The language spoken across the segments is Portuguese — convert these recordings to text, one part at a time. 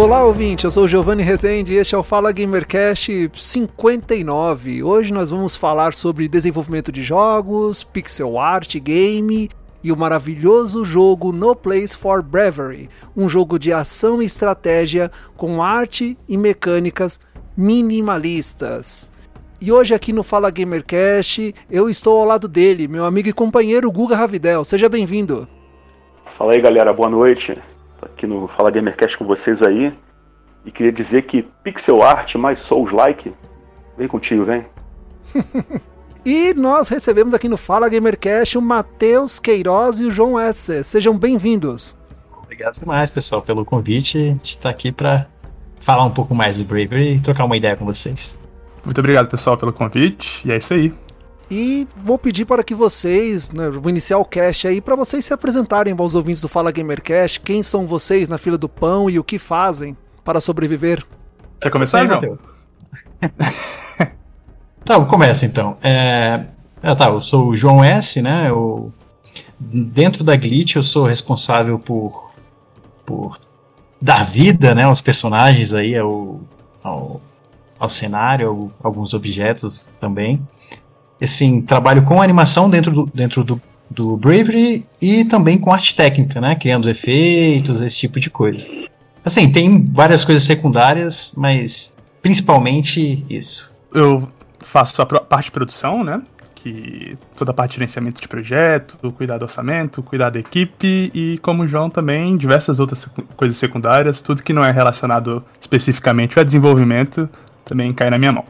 Olá, ouvinte, eu sou Giovanni Rezende e este é o Fala Gamercast 59. Hoje nós vamos falar sobre desenvolvimento de jogos, pixel art, game e o maravilhoso jogo No Place for Bravery, um jogo de ação e estratégia com arte e mecânicas minimalistas. E hoje aqui no Fala Gamercast eu estou ao lado dele, meu amigo e companheiro Guga Ravidel. Seja bem-vindo. Fala aí, galera, boa noite aqui no Fala Gamercast com vocês aí. E queria dizer que pixel art mais Souls-like, vem contigo, vem. e nós recebemos aqui no Fala Gamercast o Matheus Queiroz e o João S. Sejam bem-vindos. Obrigado demais, pessoal, pelo convite. A gente está aqui para falar um pouco mais do Bravery e trocar uma ideia com vocês. Muito obrigado, pessoal, pelo convite. E é isso aí. E vou pedir para que vocês, né, vou iniciar o cast aí, para vocês se apresentarem aos ouvintes do Fala Gamercast. Quem são vocês na fila do pão e o que fazem para sobreviver? Quer começar, João? tá, começa então. É... Ah, tá, eu sou o João S, né? Eu... Dentro da Glitch eu sou responsável por, por dar vida né, aos personagens aí, ao, ao, ao cenário, ao, alguns objetos também assim, trabalho com animação dentro do, dentro do, do Bravery e também com arte técnica, né? Criando efeitos, esse tipo de coisa. Assim, tem várias coisas secundárias, mas principalmente isso. Eu faço a parte de produção, né? Que toda a parte de gerenciamento de projeto, cuidar do orçamento, cuidar da equipe e, como o João, também diversas outras coisas secundárias, tudo que não é relacionado especificamente ao desenvolvimento também cai na minha mão.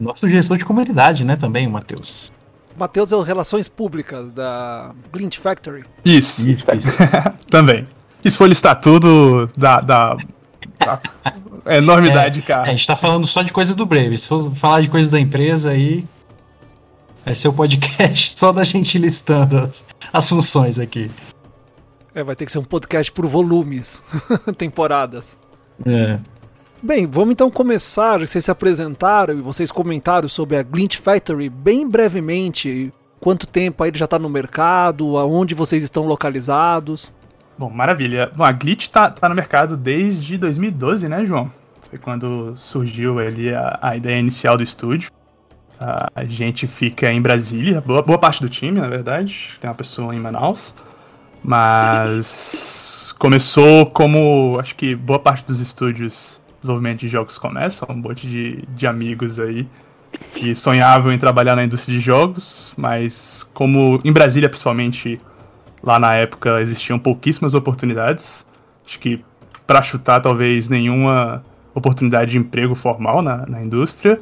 Nosso gestor de comunidade, né, também, o Matheus. Matheus é o Relações Públicas da Glint Factory. Isso, isso, isso. também. E se for listar tudo, dá, dá, dá enormidade, é, cara. É, a gente tá falando só de coisa do Brave. Se for falar de coisa da empresa aí, vai ser o podcast só da gente listando as, as funções aqui. É, vai ter que ser um podcast por volumes, temporadas. É. Bem, vamos então começar. Vocês se apresentaram e vocês comentaram sobre a Glint Factory bem brevemente. Quanto tempo aí já está no mercado? Aonde vocês estão localizados? Bom, maravilha. Bom, a Glitch está tá no mercado desde 2012, né, João? Foi quando surgiu ali a, a ideia inicial do estúdio. A gente fica em Brasília, boa, boa parte do time, na verdade. Tem uma pessoa em Manaus. Mas começou como acho que boa parte dos estúdios desenvolvimento de jogos começa, um monte de, de amigos aí que sonhavam em trabalhar na indústria de jogos, mas como em Brasília principalmente, lá na época existiam pouquíssimas oportunidades, acho que para chutar talvez nenhuma oportunidade de emprego formal na, na indústria,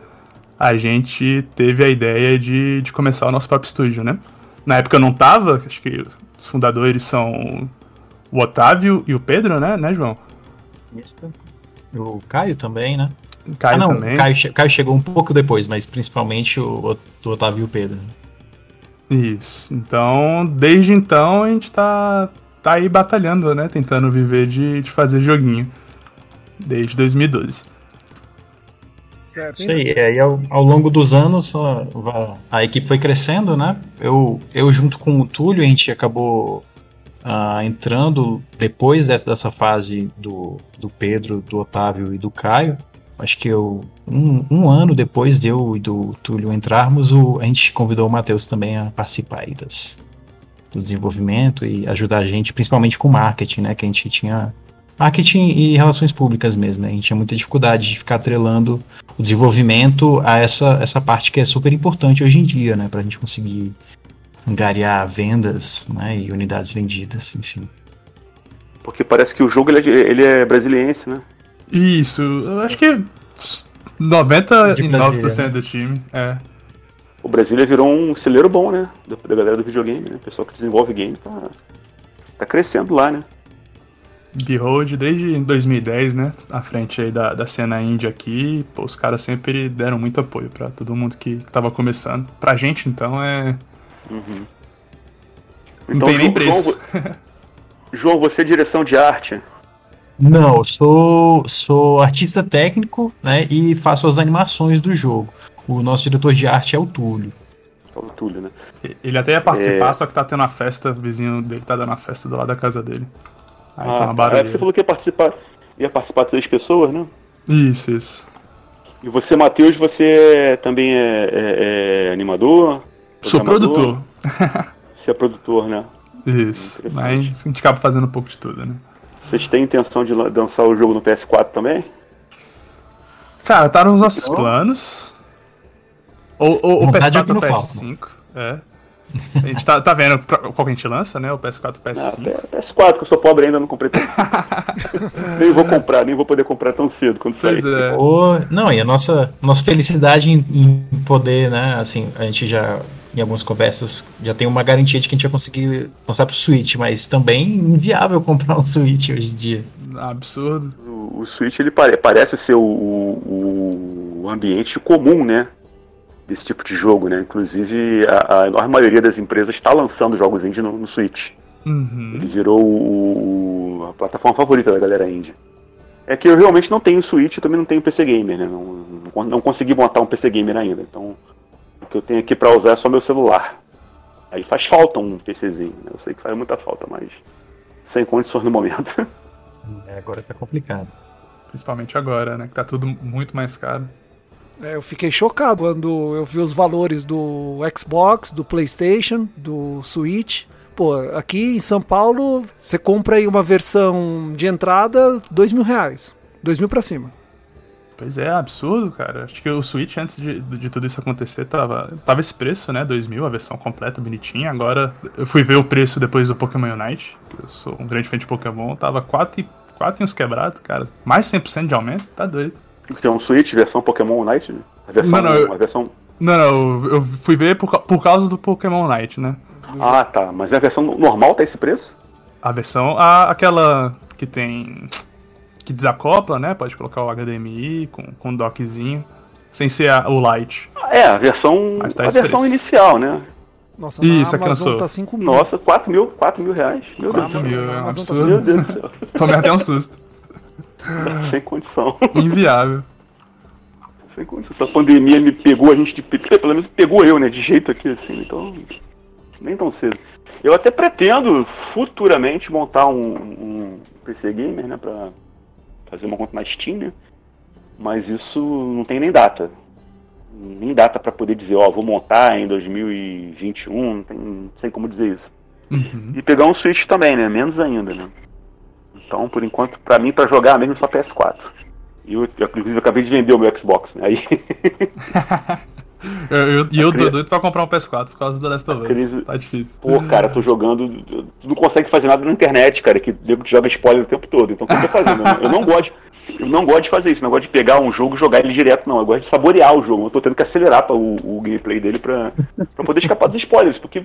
a gente teve a ideia de, de começar o nosso próprio estúdio, né? Na época eu não tava, acho que os fundadores são o Otávio e o Pedro, né, né João? Isso. O Caio também, né? Caio ah, não, também. Caio, Caio chegou um pouco depois, mas principalmente o, o Otávio e o Pedro. Isso. Então, desde então, a gente tá, tá aí batalhando, né? Tentando viver de, de fazer joguinho. Desde 2012. Certo. Isso aí. Aí ao, ao longo dos anos a, a, equipe foi crescendo, né? Eu, eu junto com o Túlio, a gente acabou uh, entrando depois dessa, dessa fase do, do Pedro, do Otávio e do Caio, acho que eu, um, um, ano depois de eu e do Túlio entrarmos, o, a gente convidou o Matheus também a participar aí das, do desenvolvimento e ajudar a gente, principalmente com marketing, né? Que a gente tinha marketing e relações públicas mesmo, né? A gente tinha muita dificuldade de ficar atrelando o desenvolvimento a essa, essa parte que é super importante hoje em dia, né? Pra gente conseguir angariar vendas né, e unidades vendidas, enfim. Porque parece que o jogo ele é, ele é brasiliense, né? Isso, eu acho que 99% do time, é. O Brasília virou um celeiro bom, né? Da, da galera do videogame, né? O pessoal que desenvolve game tá, tá crescendo lá, né? Behold desde 2010, né? À frente aí da, da cena indie aqui. Pô, os caras sempre deram muito apoio para todo mundo que tava começando. Pra gente, então, é. Uhum. Não então, tem nem preço. João, João, você é direção de arte? Não, sou, sou artista técnico, né? E faço as animações do jogo. O nosso diretor de arte é o Túlio. É o Túlio, né? Ele até ia participar, é... só que tá tendo uma festa, o vizinho dele tá dando uma festa do lado da casa dele. Aí ah, tá uma. É, você falou que ia participar, ia participar de seis pessoas, né? Isso, isso. E você, Matheus, você também é, é, é animador? Sou produtor. Você é produtor, né? Isso, mas a gente acaba fazendo um pouco de tudo, né? Vocês têm intenção de lançar o jogo no PS4 também? Cara, tá nos nossos planos. Ou, ou o PS4 ou o PS5. É. A gente tá, tá vendo qual que a gente lança, né? O PS4 e o PS5. Ah, PS4, que eu sou pobre ainda, não comprei. nem vou comprar, nem vou poder comprar tão cedo quando sair. É. Oh, não, e a nossa, nossa felicidade em, em, poder, né? Assim, a gente já, em algumas conversas, já tem uma garantia de que a gente vai conseguir lançar pro Switch, mas também inviável comprar um Switch hoje em dia. Absurdo. O, o Switch ele pare, parece ser o, o, o ambiente comum, né? desse tipo de jogo, né? Inclusive, a, a enorme maioria das empresas está lançando jogos indie no, no Switch. Uhum. Ele virou o, a plataforma favorita da galera indie. É que eu realmente não tenho Switch, eu também não tenho PC Gamer, né? Não, não, não consegui montar um PC Gamer ainda. Então, que eu tenho aqui para usar é só meu celular. Aí faz falta um PCzinho, né? Eu sei que faz muita falta, mas sem condições no momento. É, agora tá complicado. Principalmente agora, né? Que tá tudo muito mais caro. É, eu fiquei chocado quando eu vi os valores do Xbox, do PlayStation, do Switch. Pô, aqui em São Paulo, você compra aí uma versão de entrada, dois mil reais. Dois mil pra cima. Pois é, absurdo, cara. Acho que o Switch, antes de, de tudo isso acontecer, tava, tava esse preço, né? 2 mil, a versão completa, bonitinha. Agora, eu fui ver o preço depois do Pokémon Unite. Eu sou um grande fã de Pokémon. Tava 4 e, 4 e uns quebrados, cara. Mais de 100% de aumento, tá doido. Que é um Switch versão Pokémon Unite? A versão, não, não, eu, a versão... não, não, eu fui ver por, por causa do Pokémon Unite, né? Ah, tá. Mas a versão normal tá esse preço? A versão, a, aquela que tem. Que desacopla, né? Pode colocar o HDMI com, com um dockzinho, sem ser a, o Lite. É, a versão. Tá a versão preço. inicial, né? Nossa, Isso, a Amazon tá 5 mil. Nossa, 4 mil, 4 mil reais. Meu 4 Deus mil, é um absurdo. Tá Meu Deus do céu. Tomei até um susto. Sem condição. Inviável. Sem condição. Essa pandemia me pegou, a gente, de, pelo menos pegou eu, né? De jeito aqui, assim. Então, nem tão cedo. Eu até pretendo futuramente montar um, um PC Gamer, né? Pra fazer uma conta na Steam, né? Mas isso não tem nem data. Nem data para poder dizer, ó, vou montar em 2021, não, tem, não sei como dizer isso. Uhum. E pegar um Switch também, né? Menos ainda, né? Então, por enquanto, para mim, para jogar mesmo só PS4. E eu, eu, inclusive, acabei de vender o meu Xbox, né? Aí. eu, eu, e eu tô doido pra comprar um PS4 por causa do Last of Us. Crise... Tá difícil. Pô, cara, tô jogando. Tu não consegue fazer nada na internet, cara, que nego te joga spoiler o tempo todo. Então o que eu tô fazendo? eu não gosto. Eu não gosto de fazer isso, não gosto de pegar um jogo e jogar ele direto, não. Eu gosto de saborear o jogo. Eu tô tendo que acelerar pra o, o gameplay dele pra, pra poder escapar dos spoilers, porque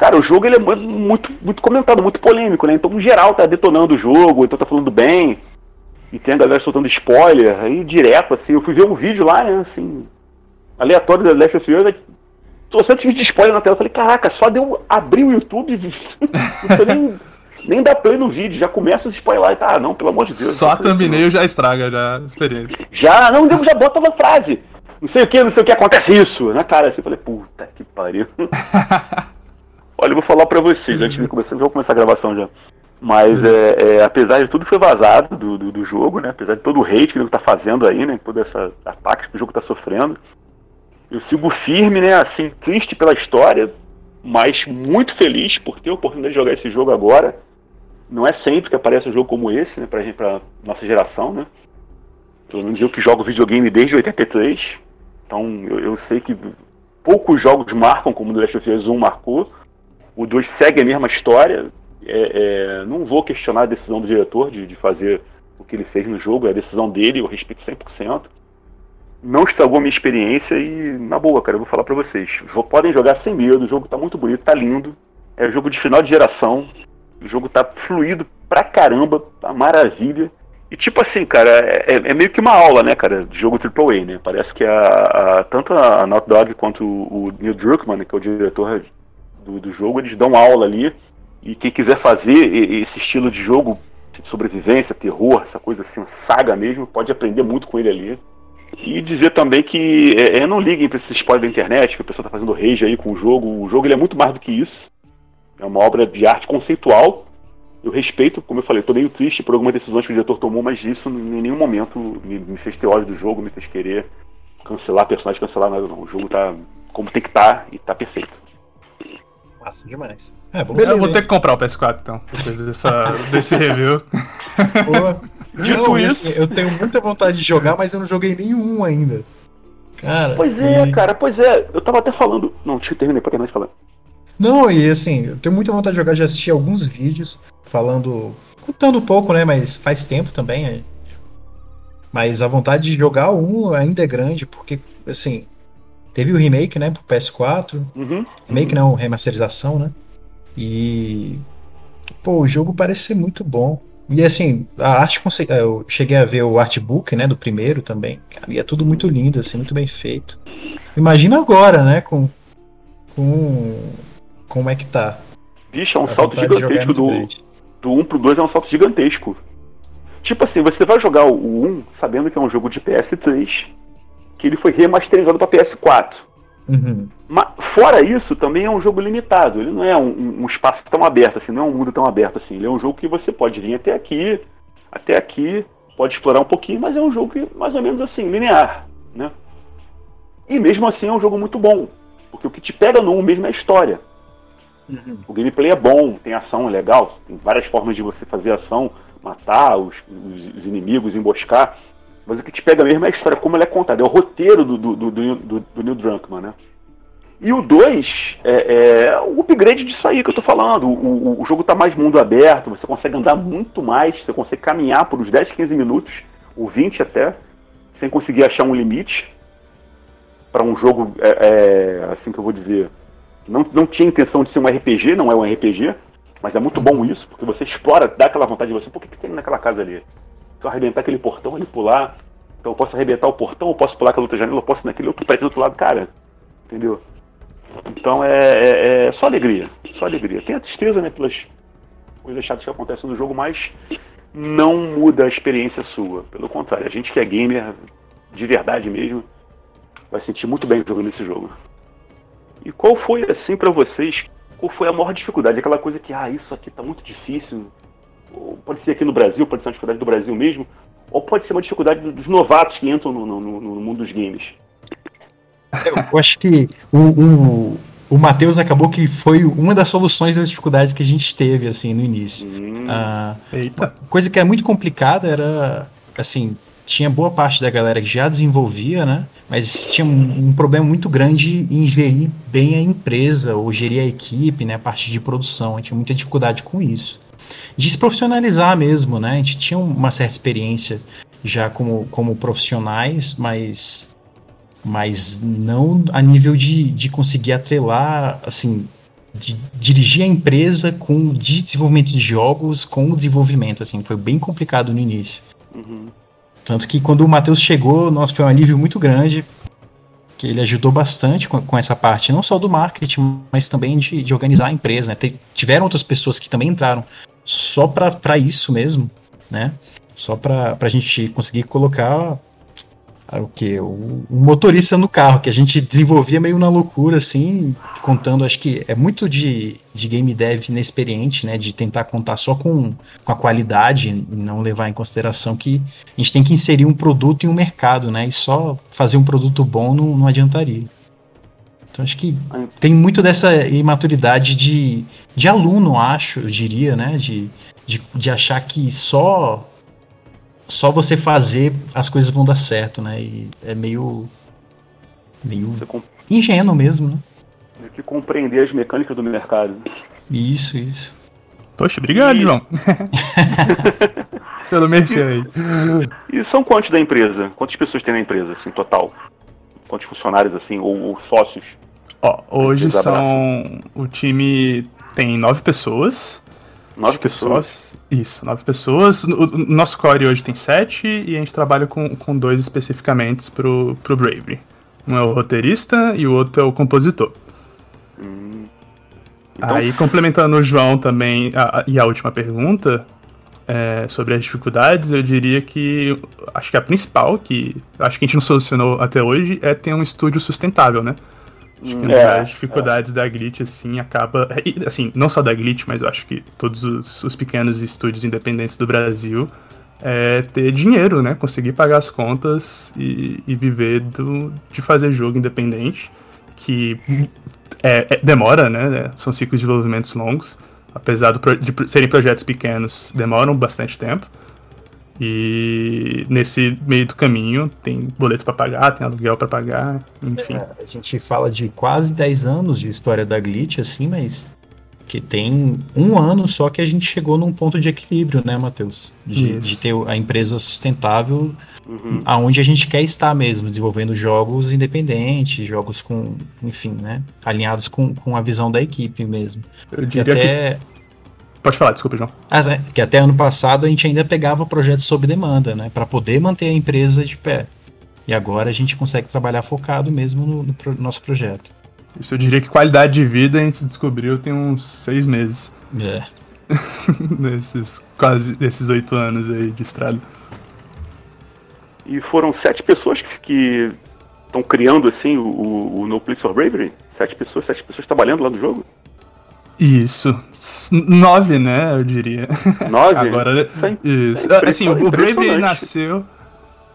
Cara, o jogo ele é muito, muito comentado, muito polêmico, né? Então, no geral, tá detonando o jogo, então tá falando bem. E tem a galera soltando spoiler, aí direto, assim. Eu fui ver um vídeo lá, né, assim, aleatório da Last of Us, trouxendo vídeo de spoiler na tela. Eu falei, caraca, só deu abrir o YouTube, não nem, nem dá play no vídeo, já começa a spoiler. Tá, ah, não, pelo amor de Deus. Só a thumbnail assim, já estraga já a experiência. Já, não, já bota uma frase. Não sei o que, não sei o que, acontece isso. Na cara, assim, eu falei, puta que pariu. Olha, eu vou falar pra vocês, antes de começar, vou começar a gravação já. Mas é, é, apesar de tudo que foi vazado do, do, do, jogo, né? Apesar de todo o hate que ele tá fazendo aí, né? Todo esse ataque que o jogo tá sofrendo. Eu sigo firme, né? Assim, triste pela história, mas muito feliz por ter a oportunidade de jogar esse jogo agora. Não é sempre que aparece um jogo como esse, né? Pra, pra nossa geração, né? Pelo menos eu que jogo videogame desde 83. Então eu, eu sei que poucos jogos marcam como o The Last of Us 1 marcou. O 2 segue a mesma história. É, é, não vou questionar a decisão do diretor de, de fazer o que ele fez no jogo, é a decisão dele, eu respeito 100%. Não estragou minha experiência e, na boa, cara, eu vou falar pra vocês. Podem jogar sem medo, o jogo tá muito bonito, tá lindo. É jogo de final de geração. O jogo tá fluido pra caramba, tá maravilha. E tipo assim, cara, é, é, meio que uma aula, né, cara, de jogo AAA, né? Parece que a, a tanto a Naughty Dog quanto o, o Neil Druckmann, que é o diretor do, do jogo, eles dão aula ali. E quem quiser fazer esse estilo de jogo, sobrevivência, terror, essa coisa assim, saga mesmo, pode aprender muito com ele ali. E dizer também que é, é não liguem para esse spoiler da internet, que o pessoal tá fazendo rage aí com o jogo. O jogo ele é muito mais do que isso. É uma obra de arte conceitual eu respeito, como eu falei, estou meio triste por algumas decisões que o diretor tomou, mas isso em nenhum momento me, me fez ter ódio do jogo, me fez querer cancelar personagem, cancelar nada não. O jogo tá como tem que estar tá, e tá perfeito. Massa demais. É, Beleza, eu vou ter que comprar o PS4 então, depois dessa, desse review. Boa. Dito isso, eu tenho muita vontade de jogar, mas eu não joguei nenhum ainda. Cara. Pois é, e... cara, pois é. Eu tava até falando. Não, deixa eu terminar pra terminar de falar. Não, e assim, eu tenho muita vontade de jogar, já assisti alguns vídeos falando. contando um pouco, né? Mas faz tempo também. É. Mas a vontade de jogar um ainda é grande, porque, assim, teve o remake, né, pro PS4. Uhum, remake uhum. não, remasterização, né? E. Pô, o jogo parece ser muito bom. E assim, a arte eu cheguei a ver o artbook, né, do primeiro também. E é tudo muito lindo, assim, muito bem feito. Imagina agora, né, com com como é que tá. Bicho, é um a salto gigantesco do, do 1 pro 2 é um salto gigantesco. Tipo assim, você vai jogar o 1 sabendo que é um jogo de PS3, que ele foi remasterizado para PS4. Uhum. Mas, fora isso, também é um jogo limitado. Ele não é um, um, espaço tão aberto assim, não é um mundo tão aberto assim. Ele é um jogo que você pode vir até aqui, até aqui, pode explorar um pouquinho, mas é um jogo que, mais ou menos assim, linear, né? E mesmo assim é um jogo muito bom, porque o que te pega no 1 mesmo é a história. Uhum. O gameplay é bom, tem ação é legal, tem várias formas de você fazer ação, matar os, os, os inimigos, emboscar. Mas o que te pega mesmo é a história, como ela é contada, é o roteiro do, do, do, do, do Neil Druckmann, né? E o 2 é, é, o upgrade disso aí que eu tô falando. O, o, o jogo tá mais mundo aberto, você consegue andar muito mais, você consegue caminhar por uns 10, 15 minutos, ou 20 até, sem conseguir achar um limite. para um jogo, é, é, assim que eu vou dizer, não, não tinha intenção de ser um RPG, não é um RPG, mas é muito bom isso, porque você explora, dá aquela vontade de você, por que, que tem naquela casa ali? Se eu arrebentar aquele portão, ele pular, então eu posso arrebentar o portão, eu posso pular aquela outra janela, eu posso naquele outro prédio do outro lado, cara. Entendeu? Então é, é, é, só alegria, só alegria. Tem a tristeza, né, pelas coisas chatas que acontecem no jogo, mas não muda a experiência sua. Pelo contrário, a gente que é gamer de verdade mesmo, vai sentir muito bem jogando esse jogo. E qual foi, assim, para vocês, qual foi a maior dificuldade? Aquela coisa que, ah, isso aqui tá muito difícil. Pode ser aqui no Brasil, pode ser uma dificuldade do Brasil mesmo, ou pode ser uma dificuldade dos novatos que entram no, no, no mundo dos games. Eu acho que o, o, o Matheus acabou que foi uma das soluções das dificuldades que a gente teve, assim, no início. Hum, ah, coisa que é muito complicada era, assim, tinha boa parte da galera que já desenvolvia, né? Mas tinha um, um, problema muito grande em gerir bem a empresa ou gerir a equipe, né? A parte de produção. A gente tinha muita dificuldade com isso. De se profissionalizar mesmo, né? A gente tinha uma certa experiência já como, como profissionais, mas, mas não a nível de, de conseguir atrelar, assim, de dirigir a empresa com o de desenvolvimento de jogos com o desenvolvimento, assim, foi bem complicado no início. Uhum. Tanto que quando o Matheus chegou, nossa, foi um alívio muito grande, que ele ajudou bastante com, com essa parte, não só do marketing, mas também de, de organizar a empresa. Né? Tem, tiveram outras pessoas que também entraram só para isso mesmo, né? Só para a gente conseguir colocar o que o, motorista no carro que a gente desenvolvia meio na loucura assim contando acho que é muito de, de game dev inexperiente né de tentar contar só com, com a qualidade e não levar em consideração que a gente tem que inserir um produto em um mercado né e só fazer um produto bom não, não adiantaria. Então acho que tem muito dessa imaturidade de, de aluno acho eu diria né de, de, de achar que só só você fazer as coisas vão dar certo, né? E é meio. meio comp... ingênuo mesmo, né? Tem que compreender as mecânicas do mercado. Isso, isso. Poxa, obrigado, e... João. pelo merchan aí. E são quantos da empresa? Quantas pessoas tem na empresa, assim, total? Quantos funcionários, assim, ou, ou sócios? Ó, hoje são. O time tem nove pessoas. Nove pessoas? Isso, nove pessoas. O nosso core hoje tem sete e a gente trabalha com, com dois especificamente pro, pro Bravery. Um é o roteirista e o outro é o compositor. Hum. Então... Aí, complementando o João também, a, a, e a última pergunta, é, sobre as dificuldades, eu diria que acho que a principal, que acho que a gente não solucionou até hoje, é ter um estúdio sustentável, né? Acho que uma é, das dificuldades é. da Glitch, assim, acaba. Assim, não só da Glitch, mas eu acho que todos os, os pequenos estúdios independentes do Brasil é ter dinheiro, né? Conseguir pagar as contas e, e viver do, de fazer jogo independente, que é, é, demora, né? São ciclos de desenvolvimentos longos. Apesar de serem projetos pequenos, demoram bastante tempo. E nesse meio do caminho tem boleto para pagar, tem aluguel para pagar, enfim. É, a gente fala de quase 10 anos de história da Glitch, assim, mas que tem um ano só que a gente chegou num ponto de equilíbrio, né, Matheus? De, de, ter a empresa sustentável uhum. aonde a gente quer estar mesmo, desenvolvendo jogos independentes, jogos com, enfim, né, alinhados com, com a visão da equipe mesmo. Eu diria até... que Pode falar, desculpa, João. Ah, é, que até ano passado a gente ainda pegava projetos sob demanda, né? Para poder manter a empresa de pé. E agora a gente consegue trabalhar focado mesmo no, no pro, nosso projeto. Isso eu diria que qualidade de vida a gente descobriu tem uns seis meses. É. Nesses quase esses oito anos aí de estrada. E foram sete pessoas que estão criando assim o, o No Place for Bravery? Sete pessoas, sete pessoas trabalhando lá no jogo? Isso. Nove, né? Eu diria. Nove? Agora. Isso. É assim, o Brave nasceu.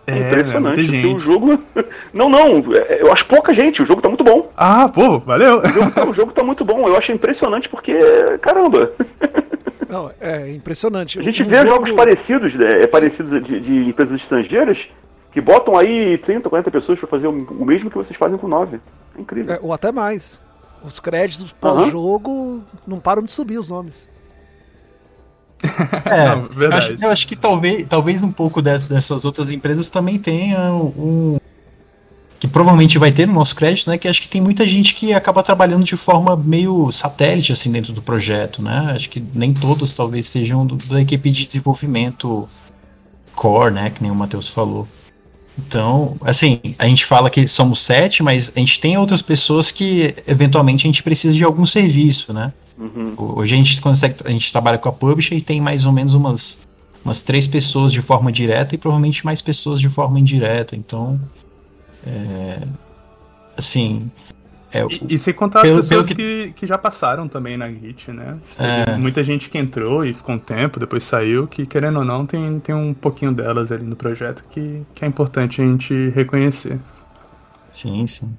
É, impressionante. É, gente. O jogo. Não, não. É, eu acho pouca gente. O jogo tá muito bom. Ah, pô, valeu. O jogo, tá, o jogo tá muito bom. Eu acho impressionante porque. Caramba. Não, é impressionante. A gente um vê jogo... jogos parecidos, né, é, parecidos de, de, empresas estrangeiras que botam aí 30, 40 pessoas para fazer o, o, mesmo que vocês fazem com 9. É incrível. É, ou até mais. Os créditos pós-jogo uhum. não param de subir os nomes. É, não, eu, acho, eu, acho, que talvez, talvez um pouco dessas, dessas outras empresas também tenham um. Que provavelmente vai ter no nosso crédito, né? Que acho que tem muita gente que acaba trabalhando de forma meio satélite, assim, dentro do projeto, né? Acho que nem todos talvez sejam do, da equipe de desenvolvimento core, né? Que nem o Matheus falou. Então, assim, a gente fala que somos sete, mas a gente tem outras pessoas que eventualmente a gente precisa de algum serviço, né? Uhum. Hoje a gente consegue, a gente trabalha com a publisher e tem mais ou menos umas, umas três pessoas de forma direta e provavelmente mais pessoas de forma indireta. Então, é, assim, é, e, e sem contar pelo, as pessoas que... que... Que, já passaram também na Git, né? É. Muita gente que entrou e ficou um tempo, depois saiu, que querendo ou não, tem, tem um pouquinho delas ali no projeto que, que é importante a gente reconhecer. Sim, sim.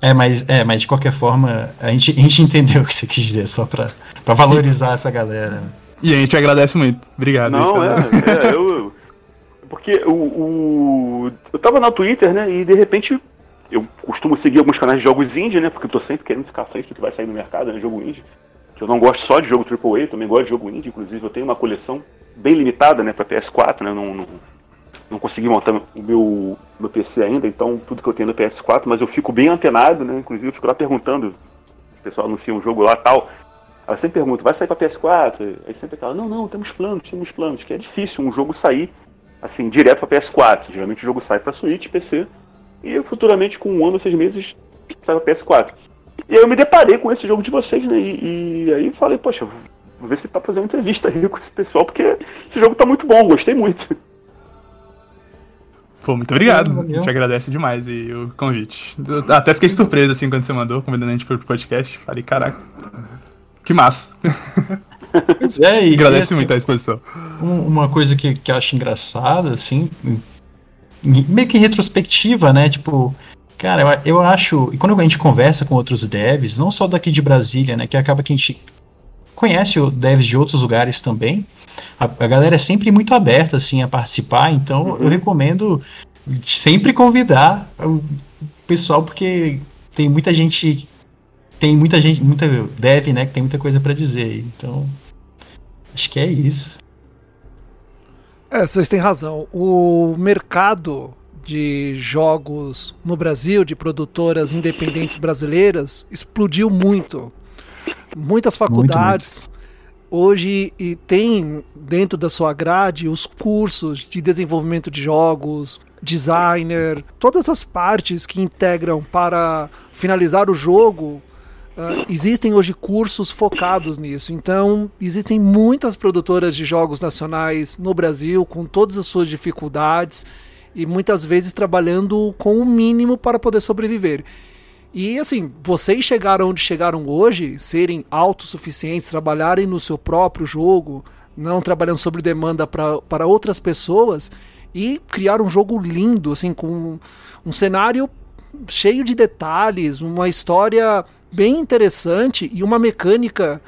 É, mas, é, mas de qualquer forma, a gente, a gente entendeu o que você quis dizer, só pra, pra valorizar essa galera. E a gente agradece muito. Obrigado. Não, é, é, eu. Porque o, o. Eu tava no Twitter, né? E de repente eu costumo seguir alguns canais de jogos indie, né? Porque eu tô sempre querendo ficar à frente do que vai sair no mercado, né? Jogo indie. Que eu não gosto só de jogo AAA, eu também gosto de jogo indie. Inclusive, eu tenho uma coleção bem limitada, né? Pra PS4, né? Não, não, não consegui montar o meu, meu PC ainda, então tudo que eu tenho no PS4, mas eu fico bem antenado, né? Inclusive, eu fico lá perguntando. O pessoal anuncia um jogo lá tal. Ela sempre pergunta, vai sair pra PS4? Aí sempre fala, não, não, temos planos, temos planos. Que é difícil um jogo sair, assim, direto pra PS4. Geralmente o jogo sai pra Switch, PC e futuramente, com um ano, seis meses, sai para PS4. E aí eu me deparei com esse jogo de vocês, né? E, e aí falei, poxa, vou ver se tá fazendo entrevista aí com esse pessoal, porque esse jogo tá muito bom, gostei muito. Pô, muito obrigado. A gente agradece demais aí o convite. Eu até fiquei surpreso assim quando você mandou, convidando a gente pro podcast. Falei, caraca, que massa. Pois é, e agradece muito a exposição. Uma coisa que, que eu acho engraçada, assim, meio que retrospectiva, né? Tipo, cara, eu, eu acho. E quando a gente conversa com outros devs, não só daqui de Brasília, né? Que acaba que a gente conhece devs de outros lugares também. A, a galera é sempre muito aberta, assim, a participar. Então, uhum. eu recomendo sempre convidar o pessoal, porque tem muita gente. Tem muita gente, muita dev, né? Que tem muita coisa para dizer. Então, acho que é isso. É, vocês têm razão. O mercado de jogos no Brasil, de produtoras independentes brasileiras, explodiu muito. Muitas faculdades muito, muito. hoje e tem dentro da sua grade os cursos de desenvolvimento de jogos, designer, todas as partes que integram para finalizar o jogo. Uh, existem hoje cursos focados nisso. Então, existem muitas produtoras de jogos nacionais no Brasil, com todas as suas dificuldades e muitas vezes trabalhando com o mínimo para poder sobreviver. E assim, vocês chegaram onde chegaram hoje, serem autossuficientes, trabalharem no seu próprio jogo, não trabalhando sobre demanda para outras pessoas e criar um jogo lindo, assim, com um cenário cheio de detalhes, uma história bem interessante e uma mecânica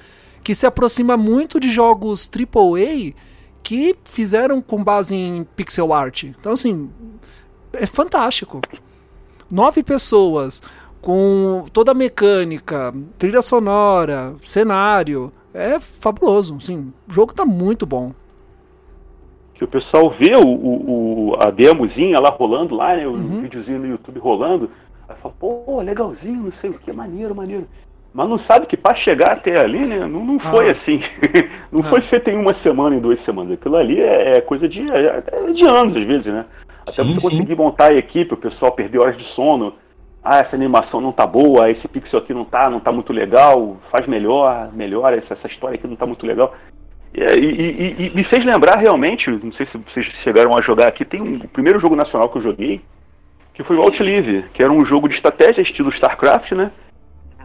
que se aproxima muito de jogos AAA que fizeram com base em pixel art. Então, assim, é fantástico. Nove pessoas com toda a mecânica, trilha sonora, cenário. É fabuloso, sim. O jogo tá muito bom. Que o pessoal vê o, o, a demozinha lá rolando lá, né? O uhum. videozinho no YouTube rolando. Fala, pô, legalzinho, não sei o que, maneiro, maneiro. Mas não sabe que para chegar até ali, né? Não, não foi ah. assim. não ah. foi feito em uma semana, em duas semanas. Aquilo ali é, é coisa de, é, é de anos, às vezes, né? Até sim, você sim. conseguir montar a equipe, o pessoal perder horas de sono. Ah, essa animação não tá boa, esse pixel aqui não tá, não tá muito legal, faz melhor, melhora, essa, essa história aqui não tá muito legal. E, e, e, e, me fez lembrar realmente, não sei se vocês chegaram a jogar aqui, tem um, o primeiro jogo nacional que eu joguei, que foi o Outlive, que era um jogo de estratégia estilo StarCraft, né?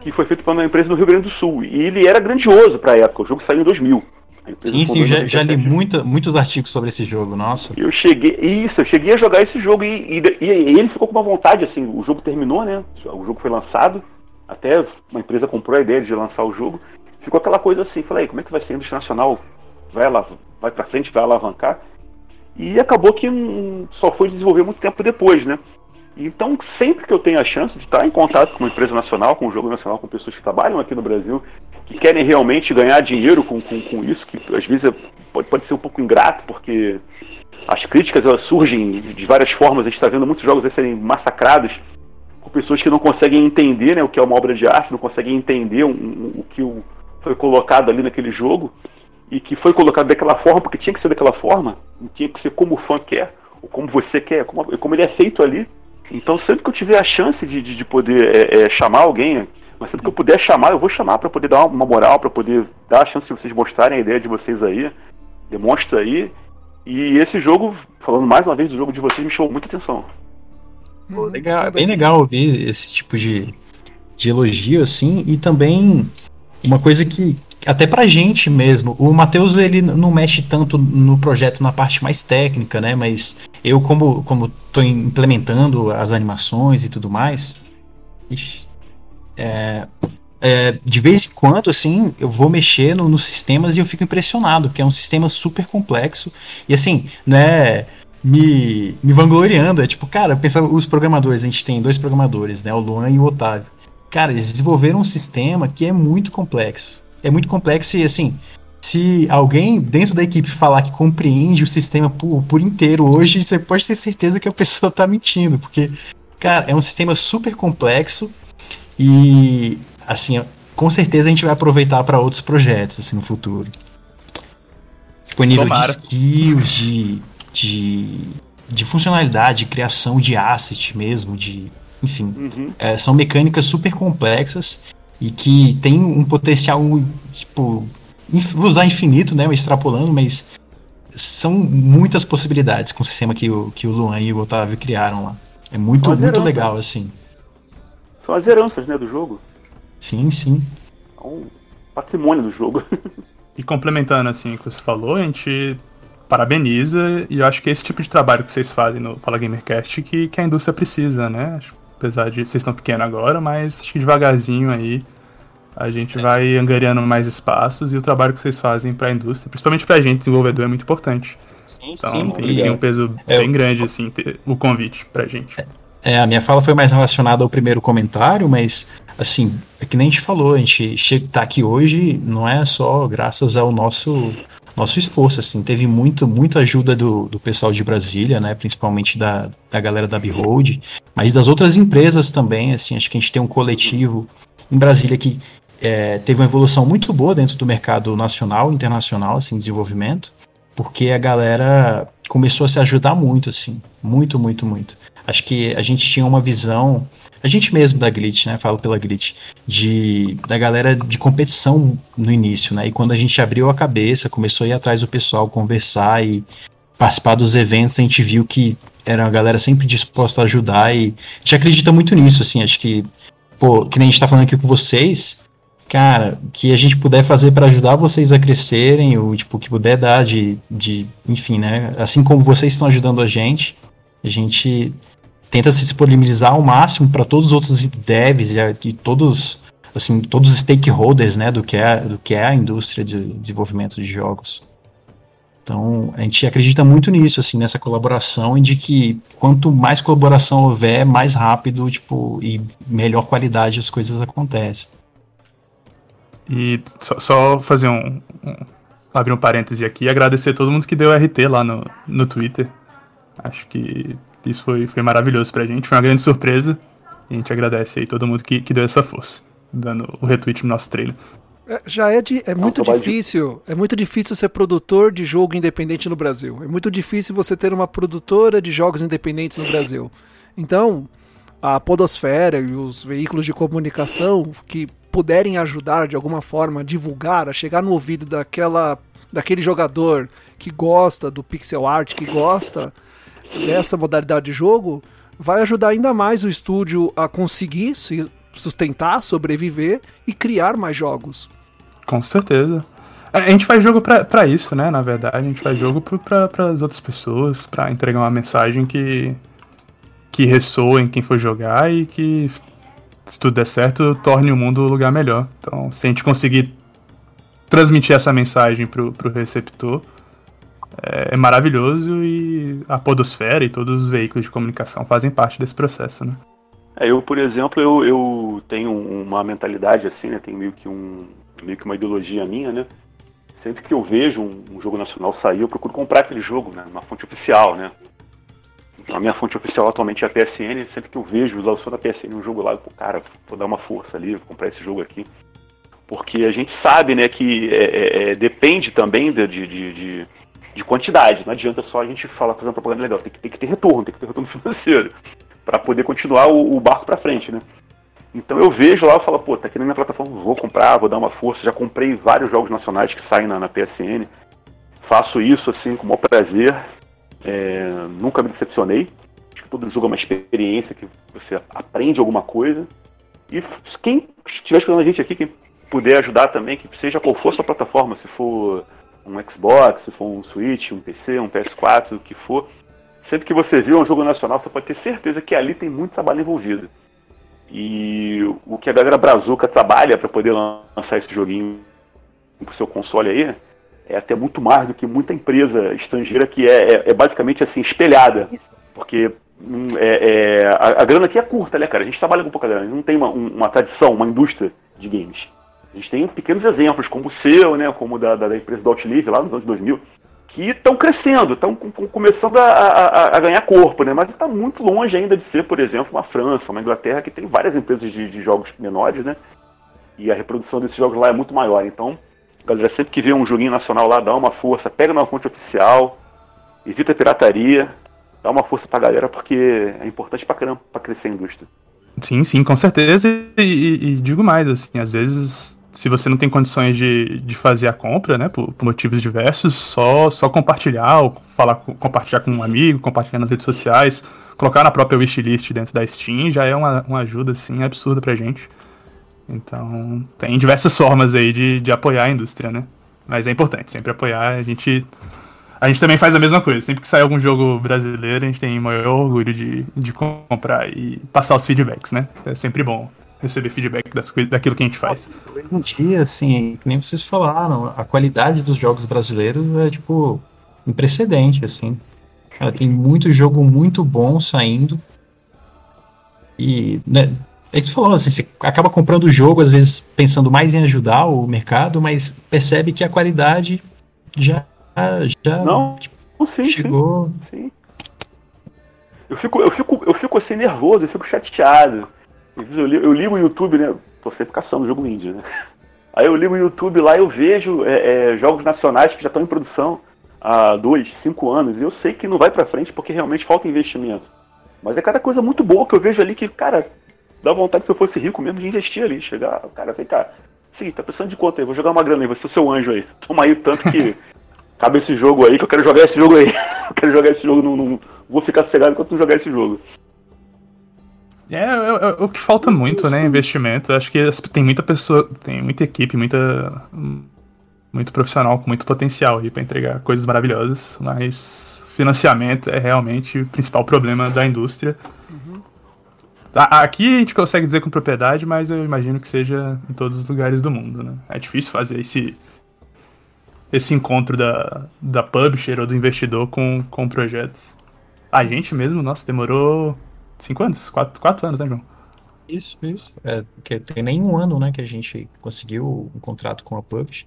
Que foi feito por uma empresa do Rio Grande do Sul. E ele era grandioso para a época, o jogo saiu em 2000. Sim, sim, já, já li muita, muitos artigos sobre esse jogo, nossa. Eu cheguei, isso, eu cheguei a jogar esse jogo e, e, e, ele ficou com uma vontade, assim, o jogo terminou, né? O jogo foi lançado, até uma empresa comprou a ideia de lançar o jogo. Ficou aquela coisa assim, falei, como é que vai ser a indústria nacional? Vai, lá, vai pra frente, vai alavancar? E acabou que só foi desenvolver muito tempo depois, né? Então, sempre que eu tenho a chance de estar em contato com uma empresa nacional, com um jogo nacional, com pessoas que trabalham aqui no Brasil, que querem realmente ganhar dinheiro com, com, com isso, que às vezes é, pode, pode ser um pouco ingrato, porque as críticas elas surgem de várias formas. A gente está vendo muitos jogos serem massacrados por pessoas que não conseguem entender né, o que é uma obra de arte, não conseguem entender um, um, o que o, foi colocado ali naquele jogo e que foi colocado daquela forma, porque tinha que ser daquela forma, tinha que ser como o fã quer, ou como você quer, como, como ele é feito ali. Então, sempre que eu tiver a chance de, de, de poder é, é, chamar alguém, mas sempre que eu puder chamar, eu vou chamar para poder dar uma moral, para poder dar a chance de vocês mostrarem a ideia de vocês aí. Demonstra aí. E esse jogo, falando mais uma vez do jogo de vocês, me chamou muita atenção. Pô, legal, é bem legal ouvir esse tipo de, de elogio, assim, e também uma coisa que, até pra gente mesmo, o Matheus ele não mexe tanto no projeto na parte mais técnica, né? Mas eu, como, como tô implementando as animações e tudo mais, é, é, de vez em quando, assim, eu vou mexer no, nos sistemas e eu fico impressionado, porque é um sistema super complexo. E assim, não é me, me vangloriando, é tipo, cara, pensa os programadores, a gente tem dois programadores, né? O Luan e o Otávio. Cara, eles desenvolveram um sistema que é muito complexo. É muito complexo e assim, se alguém dentro da equipe falar que compreende o sistema por, por inteiro hoje, você pode ter certeza que a pessoa está mentindo, porque, cara, é um sistema super complexo e, assim, com certeza a gente vai aproveitar para outros projetos, assim, no futuro. Tipo, nível Tomara. de skills, de, de, de funcionalidade, de criação de asset mesmo, de enfim, uhum. é, são mecânicas super complexas e que tem um potencial, tipo, vou usar infinito, né, extrapolando, mas são muitas possibilidades com o sistema que o, que o Luan e o Otávio criaram lá. É muito, muito legal, assim. São as heranças, né, do jogo. Sim, sim. É um patrimônio do jogo. e complementando, assim, o que você falou, a gente parabeniza e eu acho que é esse tipo de trabalho que vocês fazem no Fala Gamercast que, que a indústria precisa, né? Apesar de vocês estão pequenos agora, mas acho que devagarzinho aí a gente é. vai angariando mais espaços e o trabalho que vocês fazem para a indústria, principalmente para a gente, desenvolvedor, é muito importante. Sim, então sim, tem, tem, um peso é, bem grande assim o convite para a gente. É, é, a minha fala foi mais relacionada ao primeiro comentário, mas assim, é que nem a gente falou, a gente chega tá aqui hoje não é só graças ao nosso nosso esforço, assim. Teve muito, muita ajuda do, do pessoal de Brasília, né? Principalmente da, da galera da Behold, mas das outras empresas também, assim. Acho que a gente tem um coletivo em Brasília que é, teve uma evolução muito boa dentro do mercado nacional internacional, assim, desenvolvimento, porque a galera começou a se ajudar muito, assim. Muito, muito, muito. Acho que a gente tinha uma visão a gente mesmo da Glitch, né? Falo pela Glitch, de da galera de competição no início, né? E quando a gente abriu a cabeça, começou a ir atrás do pessoal, conversar e participar dos eventos, a gente viu que era uma galera sempre disposta a ajudar e a gente acredita muito nisso, assim, acho que, pô, que nem a gente tá falando aqui com vocês, cara, que a gente puder fazer para ajudar vocês a crescerem, ou tipo, que puder dar de, de, enfim, né, assim como vocês estão ajudando a gente, a gente tenta se disponibilizar ao máximo para todos os outros devs e, todos assim todos os stakeholders né do que é do que é a indústria de desenvolvimento de jogos. Então a gente acredita muito nisso assim nessa colaboração e de que quanto mais colaboração houver mais rápido tipo e melhor qualidade as coisas acontecem e só, só fazer um, um abrir um parêntese aqui e agradecer a todo mundo que deu RT lá no, no Twitter acho que isso foi, foi maravilhoso pra gente, foi uma grande surpresa. E a gente agradece aí todo mundo que, que deu essa força, dando o retweet no nosso trailer. É, já é, de, é muito difícil, é muito difícil ser produtor de jogo independente no Brasil. É muito difícil você ter uma produtora de jogos independentes no Brasil. Então, a podosfera e os veículos de comunicação que puderem ajudar de alguma forma a divulgar, a chegar no ouvido daquela daquele jogador que gosta do pixel art, que gosta dessa modalidade de jogo, vai ajudar ainda mais o estúdio a conseguir se sustentar, sobreviver e criar mais jogos. Com certeza. A gente faz jogo para isso, né? Na verdade, a gente faz jogo para as outras pessoas, para entregar uma mensagem que que ressoa em quem for jogar e que, se tudo der certo, torne o mundo um lugar melhor. Então, se a gente conseguir transmitir essa mensagem pro, pro receptor, é, é, maravilhoso e a podosfera e todos os veículos de comunicação fazem parte desse processo, né? É, eu, por exemplo, eu, eu tenho uma mentalidade assim, né? Tenho meio que um meio que uma ideologia minha, né? Sempre que eu vejo um, um jogo nacional sair, eu procuro comprar aquele jogo, né? Uma fonte oficial, né? A minha fonte oficial atualmente é a PSN. Sempre que eu vejo lançou na PSN um jogo lá, eu, cara, vou dar uma força ali, vou comprar esse jogo aqui. Porque a gente sabe, né, que é, é, é depende também de, de, de de quantidade. Não adianta só a gente falar fazendo propaganda legal, tem que, tem que ter retorno, tem que ter retorno financeiro para poder continuar o, o barco para frente, né? Então eu vejo lá, eu falo, pô, tá aqui na minha plataforma, vou comprar, vou dar uma força. Já comprei vários jogos nacionais que saem na, na PSN. Faço isso assim com o maior prazer. É, nunca me decepcionei. Acho que todo jogo é uma experiência que você aprende alguma coisa. E quem estiver escutando a gente aqui, quem puder ajudar também, que seja qual for a sua plataforma, se for um Xbox, se for um Switch, um PC, um PS4, o que for, sempre que você vê um jogo nacional, você pode ter certeza que ali tem muito trabalho envolvido. E o que a galera Brazuca trabalha para poder lançar esse joguinho pro seu console aí é até muito mais do que muita empresa estrangeira que é, é, é basicamente assim, espelhada. Porque hum, é, é, a, a, grana aqui é curta, né, cara? A gente trabalha com pouca grana, não tem uma, uma tradição, uma indústria de games. A gente tem pequenos exemplos, como o seu, né, como da, da, empresa do Outlive lá nos anos 2000, que estão crescendo, estão começando a, a, a, ganhar corpo, né? mas está muito longe ainda de ser, por exemplo, uma França, uma Inglaterra, que tem várias empresas de, de jogos menores, né? E a reprodução desses jogos lá é muito maior. Então, galera, sempre que vê um joguinho nacional lá, dá uma força, pega na fonte oficial, evita a pirataria, dá uma força pra galera, porque é importante pra caramba pra crescer a indústria. Sim, sim, com certeza. E, e, e digo mais, assim, às vezes se você não tem condições de, de fazer a compra, né, por, por motivos diversos, só, só compartilhar, ou falar, compartilhar com um amigo, compartilhar nas redes sociais, colocar na própria wishlist dentro da Steam já é uma, uma ajuda, assim, absurda pra gente. Então, tem diversas formas aí de, de apoiar a indústria, né? Mas é importante sempre apoiar. A gente, a gente também faz a mesma coisa. Sempre que sai algum jogo brasileiro, a gente tem maior orgulho de, de comprar e passar os feedbacks, né? É sempre bom receber feedback das daquilo que a gente faz. Hoje em dia, assim, nem vocês falaram, a qualidade dos jogos brasileiros é, tipo, imprecedente, assim. Cara, tem muito jogo muito bom saindo. E, né, é que você falou, assim, você acaba comprando o jogo, às vezes pensando mais em ajudar o mercado, mas percebe que a qualidade Já, já. Não? Tipo, sim, chegou. Sim. sim. Eu fico, eu fico, eu fico assim nervoso, eu fico chateado. Eu ligo, eu ligo o YouTube, né? Tô sempre caçando jogo indie, né? Aí eu ligo o YouTube lá eu vejo é, é, jogos nacionais que já estão em produção há dois, cinco anos. E eu sei que não vai pra frente porque realmente falta investimento. Mas é cada coisa muito boa que eu vejo ali que, cara, dá vontade se eu fosse rico mesmo de investir ali. Chegar, cara, vem cá. Sim, tá precisando de conta aí, vou jogar uma grana aí, vou ser o seu anjo aí. Toma aí tanto que cabe esse jogo aí, que eu quero jogar esse jogo aí. eu quero jogar esse jogo, não, não vou ficar cegado enquanto não jogar esse jogo. É, é, é, o que falta muito, né? Investimento. Acho que tem muita pessoa, tem muita equipe, muita. Muito profissional com muito potencial aí pra entregar coisas maravilhosas, mas financiamento é realmente o principal problema da indústria. Aqui a gente consegue dizer com propriedade, mas eu imagino que seja em todos os lugares do mundo, né? É difícil fazer esse, esse encontro da, da publisher ou do investidor com, com o projeto. A gente mesmo, nossa, demorou Cinco anos? Quatro, quatro anos, né, João? Isso, isso. É, porque tem nem um ano, né, que a gente conseguiu um contrato com a Publish.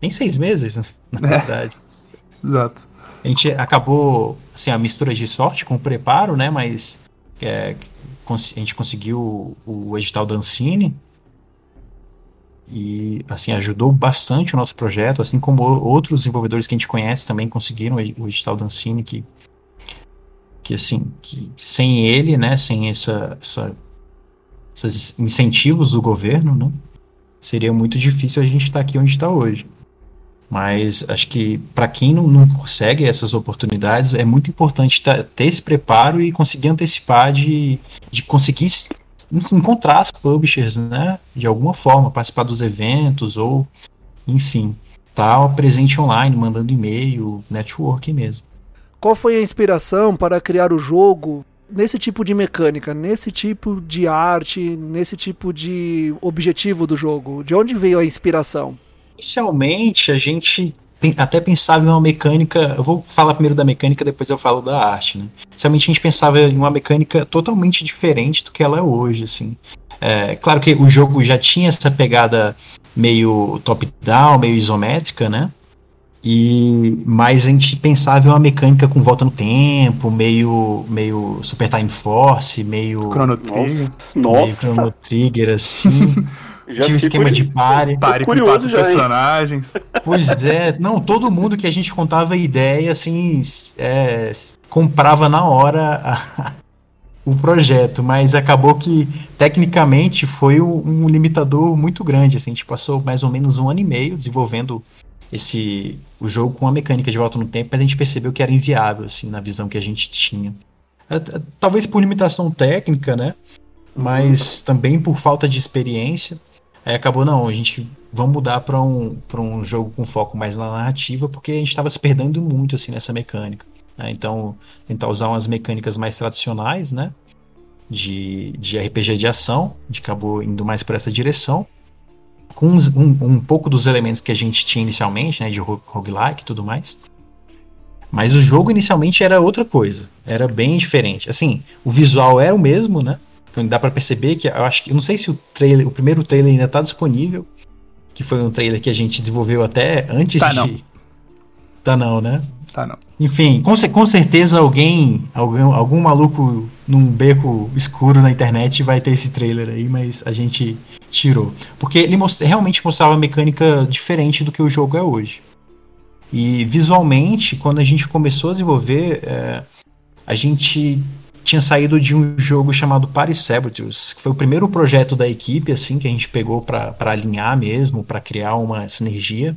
Nem seis meses, na é. verdade. Exato. A gente acabou, assim, a mistura de sorte com o preparo, né, mas é, a gente conseguiu o edital da Ancine e, assim, ajudou bastante o nosso projeto, assim como outros desenvolvedores que a gente conhece também conseguiram o edital da Ancine, que que assim, que sem ele, né, sem essa, essa esses incentivos do governo, né, seria muito difícil a gente estar tá aqui onde está hoje. Mas acho que para quem não, não, consegue essas oportunidades, é muito importante ter esse preparo e conseguir antecipar de, de conseguir encontrar as publishers, né? De alguma forma, participar dos eventos ou, enfim, estar tá presente online, mandando e-mail, network mesmo. Qual foi a inspiração para criar o jogo nesse tipo de mecânica, nesse tipo de arte, nesse tipo de objetivo do jogo? De onde veio a inspiração? Inicialmente, a gente até pensava em uma mecânica. Eu vou falar primeiro da mecânica, depois eu falo da arte. Né? Inicialmente, a gente pensava em uma mecânica totalmente diferente do que ela é hoje. Assim. É, claro que o jogo já tinha essa pegada meio top-down, meio isométrica, né? E mais a gente pensava em uma mecânica com volta no tempo, meio meio Super Time Force, meio Chrono Trigger, Nossa. meio Chrono Trigger assim. Tinha um esquema de pare. Pare com quatro já, personagens. Pois é, não, todo mundo que a gente contava ideia, assim, é, comprava na hora a, o projeto, mas acabou que, tecnicamente, foi um, um limitador muito grande, assim, a gente passou mais ou menos um ano e meio desenvolvendo esse o jogo com a mecânica de volta no tempo, mas a gente percebeu que era inviável assim na visão que a gente tinha. É, é, talvez por limitação técnica, né? Mas também por falta de experiência. Aí acabou não, a gente vamos mudar para um um jogo com foco mais na narrativa, porque a gente estava se perdendo muito assim nessa mecânica. Né? Então tentar usar umas mecânicas mais tradicionais, né? De, de RPG de ação, a gente acabou indo mais por essa direção com um, um, pouco dos elementos que a gente tinha inicialmente, né, de roguelike e tudo mais. Mas o jogo inicialmente era outra coisa, era bem diferente. Assim, o visual era o mesmo, né? Então dá para perceber que eu acho que eu não sei se o trailer, o primeiro trailer ainda tá disponível, que foi um trailer que a gente desenvolveu até antes tá, de não. Tá não, né? Tá não. Enfim, com, com certeza alguém, algum, algum maluco num beco escuro na internet vai ter esse trailer aí, mas a gente tirou. Porque ele most realmente mostrava mecânica diferente do que o jogo é hoje. E visualmente, quando a gente começou a desenvolver, é, a gente tinha saído de um jogo chamado Paris Saboteurs, que foi o primeiro projeto da equipe assim que a gente pegou para alinhar mesmo, para criar uma sinergia.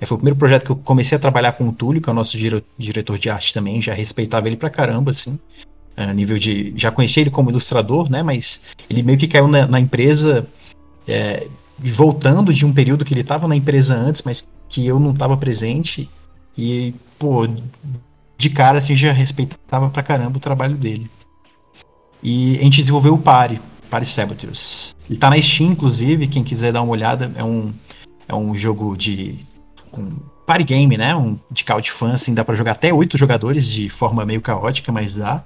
É, foi o primeiro projeto que eu comecei a trabalhar com o Túlio, que é o nosso dire diretor de arte também, já respeitava ele pra caramba, assim. A nível de. Já conhecia ele como ilustrador, né? Mas ele meio que caiu na, na empresa. É, voltando de um período que ele estava na empresa antes, mas que eu não estava presente. E, pô, de cara assim já respeitava pra caramba o trabalho dele. E a gente desenvolveu o Pare, Pare Saboteurs. Ele tá na Steam, inclusive, quem quiser dar uma olhada, é um, é um jogo de um party game, né? Um de fan, assim, dá para jogar até oito jogadores de forma meio caótica, mas dá.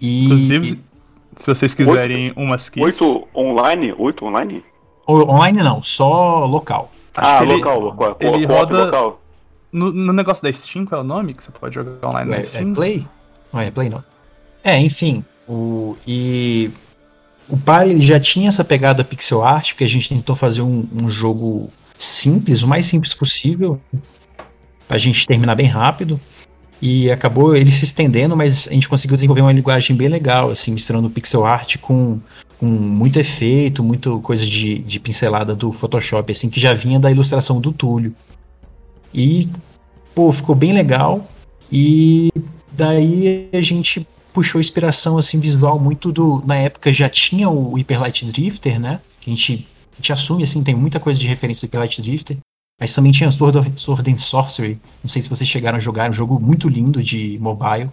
E, Inclusive, e... se vocês quiserem oito, umas keys... Oito online? Oito online? O, online não, só local. Acho ah, local, ele, local. Ele roda... Local. No, no, negócio da Steam, qual é o nome que você pode jogar online é, na Steam? É Play? Não é Play, não. É, enfim. O, e o Party já tinha essa pegada pixel art, porque a gente tentou fazer um, um jogo simples, o mais simples possível, pra gente terminar bem rápido. E acabou ele se estendendo, mas a gente conseguiu desenvolver uma linguagem bem legal, assim, misturando pixel art com, com muito efeito, muita coisa de, de pincelada do Photoshop, assim, que já vinha da ilustração do Túlio. E, pô, ficou bem legal. E daí a gente puxou inspiração, assim, visual muito do... Na época já tinha o Hyper Light Drifter, né? Que a gente, a gente assume, assim, tem muita coisa de referência do Hyper Light Drifter. Mas também tinha Sword, of, Sword and Sorcery. Não sei se vocês chegaram a jogar, um jogo muito lindo de mobile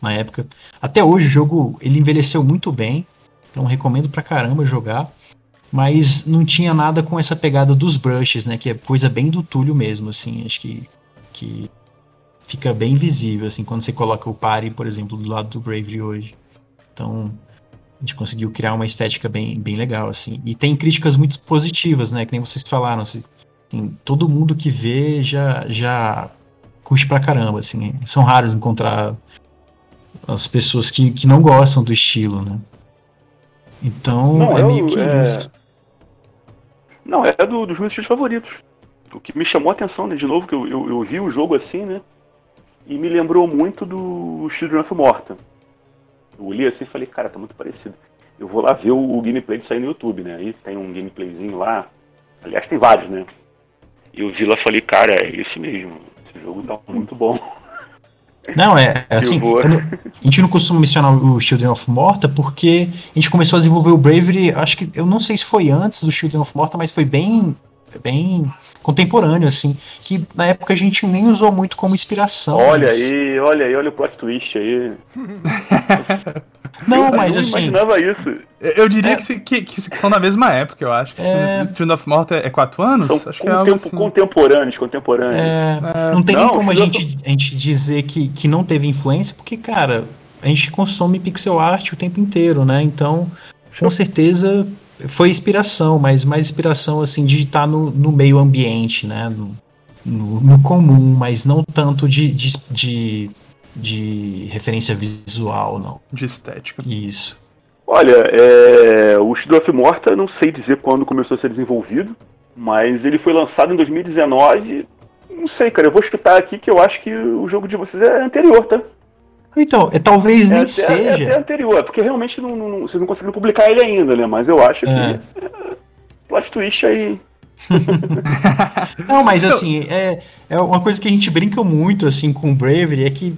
na época. Até hoje o jogo ele envelheceu muito bem, então recomendo pra caramba jogar. Mas não tinha nada com essa pegada dos brushes, né? Que é coisa bem do Túlio mesmo, assim. Acho que, que fica bem visível, assim, quando você coloca o Party, por exemplo, do lado do Bravery hoje. Então, a gente conseguiu criar uma estética bem, bem legal, assim. E tem críticas muito positivas, né? Que nem vocês falaram, assim, Assim, todo mundo que vê já, já curte pra caramba, assim. São raros encontrar as pessoas que, que não gostam do estilo, né? Então, não, é eu, meio que é... isso. Não, é do, dos meus estilos favoritos. O que me chamou a atenção, né, de novo, que eu, eu, eu, vi o jogo assim, né? E me lembrou muito do Children of Morta. Eu olhei assim e falei, cara, tá muito parecido. Eu vou lá ver o, o gameplay de sair no YouTube, né? Aí tem um gameplayzinho lá. Aliás, tem vários, né? Eu vi lá e falei, cara, é esse mesmo. Esse jogo tá muito bom. Não, é, é assim, a gente não costuma mencionar o Children of Morta porque a gente começou a desenvolver o Bravery, acho que, eu não sei se foi antes do Children of Morta, mas foi bem, bem contemporâneo, assim, que na época a gente nem usou muito como inspiração. Olha mas... aí, olha aí, olha o plot twist aí. Não, eu, mas eu assim. imaginava isso. Eu diria é... que, que, que, são da mesma época, eu acho. É... Tune of Morta é 4 anos? São acho que é algo assim. contemporâneos, contemporâneos. É... é. Não tem não, nem como a gente, a gente dizer que, que não teve influência, porque, cara, a gente consome pixel art o tempo inteiro, né? Então, com certeza foi inspiração, mas mais inspiração assim de estar no, no meio ambiente, né? No, no, no comum, mas não tanto de, de, de, de, referência visual, não. De estética. Isso. Olha, é, o Shadow of Morta, não sei dizer quando começou a ser desenvolvido, mas ele foi lançado em 2019. Não sei, cara, eu vou chutar aqui que eu acho que o jogo de vocês é anterior, tá? Então, é, talvez nem é até, seja. É até anterior, é porque realmente não, não, vocês não conseguiram publicar ele ainda, né? Mas eu acho é. que. É, plot twist aí. não, mas então- assim, é, é uma coisa que a gente brinca muito assim com o Bravery é que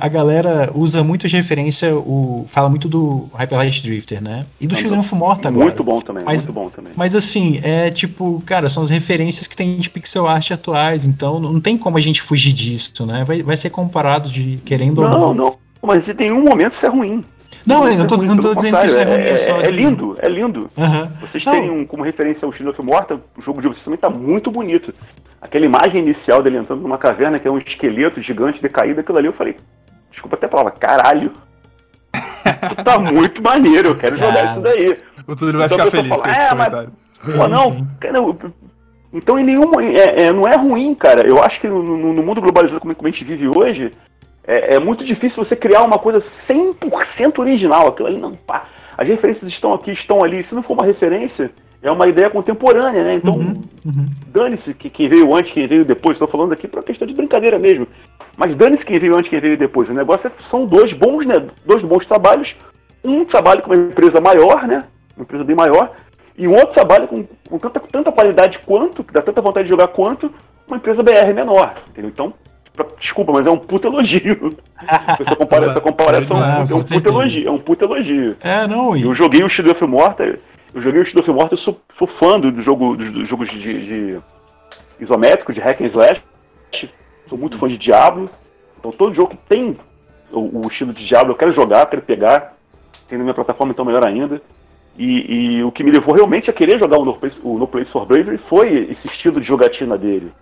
a galera usa muito de referência, o, fala muito do Hyper Light Drifter, né? E do Children of Morta agora. Muito bom também, mas, muito bom também. Mas assim, é tipo, cara, são as referências que tem de pixel art atuais, então não tem como a gente fugir disso, né? Vai, vai ser comparado de querendo não, ou não. Não, não, mas em nenhum momento isso é ruim. Não, eu não tô, não tô dizendo que isso é ruim. É, é, é lindo, é lindo. Uhum. Vocês terem um, como referência o of Morta, o jogo de vocês também tá muito bonito. Aquela imagem inicial dele entrando numa caverna que é um esqueleto gigante decaído, aquilo ali eu falei, desculpa até a palavra, caralho. Isso tá muito maneiro, eu quero jogar isso daí. O Túlio vai então, ficar feliz fala, com esse é, comentário. Mas, pô, não, cara, então em nenhum é, é, não é ruim, cara. Eu acho que no, no, no mundo globalizado como, a gente vive hoje, é, é, muito difícil você criar uma coisa 100% original. Aquilo ali não, pá. As referências estão aqui, estão ali. Se não for uma referência, é uma ideia contemporânea, né? Então, uhum, uhum. dane-se que quem veio antes, quem veio depois. Estou falando aqui para questão de brincadeira mesmo. Mas dane-se quem veio antes, quem veio depois. O negócio é, são dois bons, né? Dois bons trabalhos. Um trabalho com uma empresa maior, né? Uma empresa bem maior. E um outro trabalho com, com tanta, tanta qualidade quanto, que dá tanta vontade de jogar quanto, uma empresa BR menor. Entendeu? Então, desculpa, mas é um puto elogio. essa, compara essa comparação é, um puto elogio. É um puto elogio. É, não. E... Eu joguei o Shadow of Morta. Eu joguei o Shadow of Morta, eu sou, sou fã do, jogo, dos, dos jogos de, de isométricos, de hack and slash sou muito fã de Diablo. Então todo jogo que tem o, o, estilo de Diablo eu quero jogar, quero pegar. Tem na minha plataforma, então melhor ainda. E, e o que me levou realmente a querer jogar o No Place, o no Place for Bravery foi esse estilo de jogatina dele.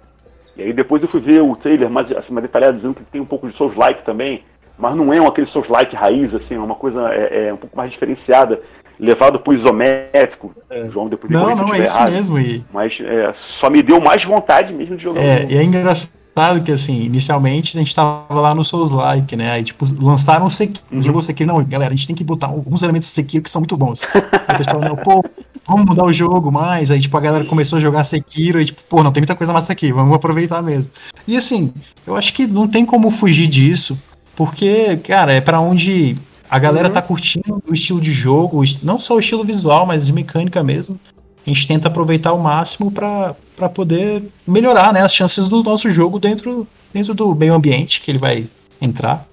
E aí depois eu fui ver o trailer mais, assim, mais detalhado, dizendo que tem um pouco de Souls-like também, mas não é um, aquele Souls-like raiz, assim, é uma coisa é, é, um pouco mais diferenciada, levado pro isométrico. É. João depois Não, não, é isso errado. mesmo. E... Mas é, só me deu mais vontade mesmo de jogar é, jogo. E é engraçado engraçado que, assim, inicialmente a gente tava lá no Souls-like, né? Aí, tipo, lançaram o Sekiro, uhum. jogou o Sekiro. Não, galera, a gente tem que botar alguns elementos do Sekiro que são muito bons. Aí o pessoal, não, pô, vamos mudar o jogo mais. Aí, tipo, a galera começou a jogar Sekiro e, tipo, pô, não tem muita coisa massa aqui, vamos aproveitar mesmo. E, assim, eu acho que não tem como fugir disso, porque, cara, é para onde a galera uhum. tá curtindo o estilo de jogo, não só o estilo visual, mas de mecânica mesmo a gente tenta aproveitar o máximo para poder melhorar né, as chances do nosso jogo dentro, dentro do meio ambiente que ele vai entrar.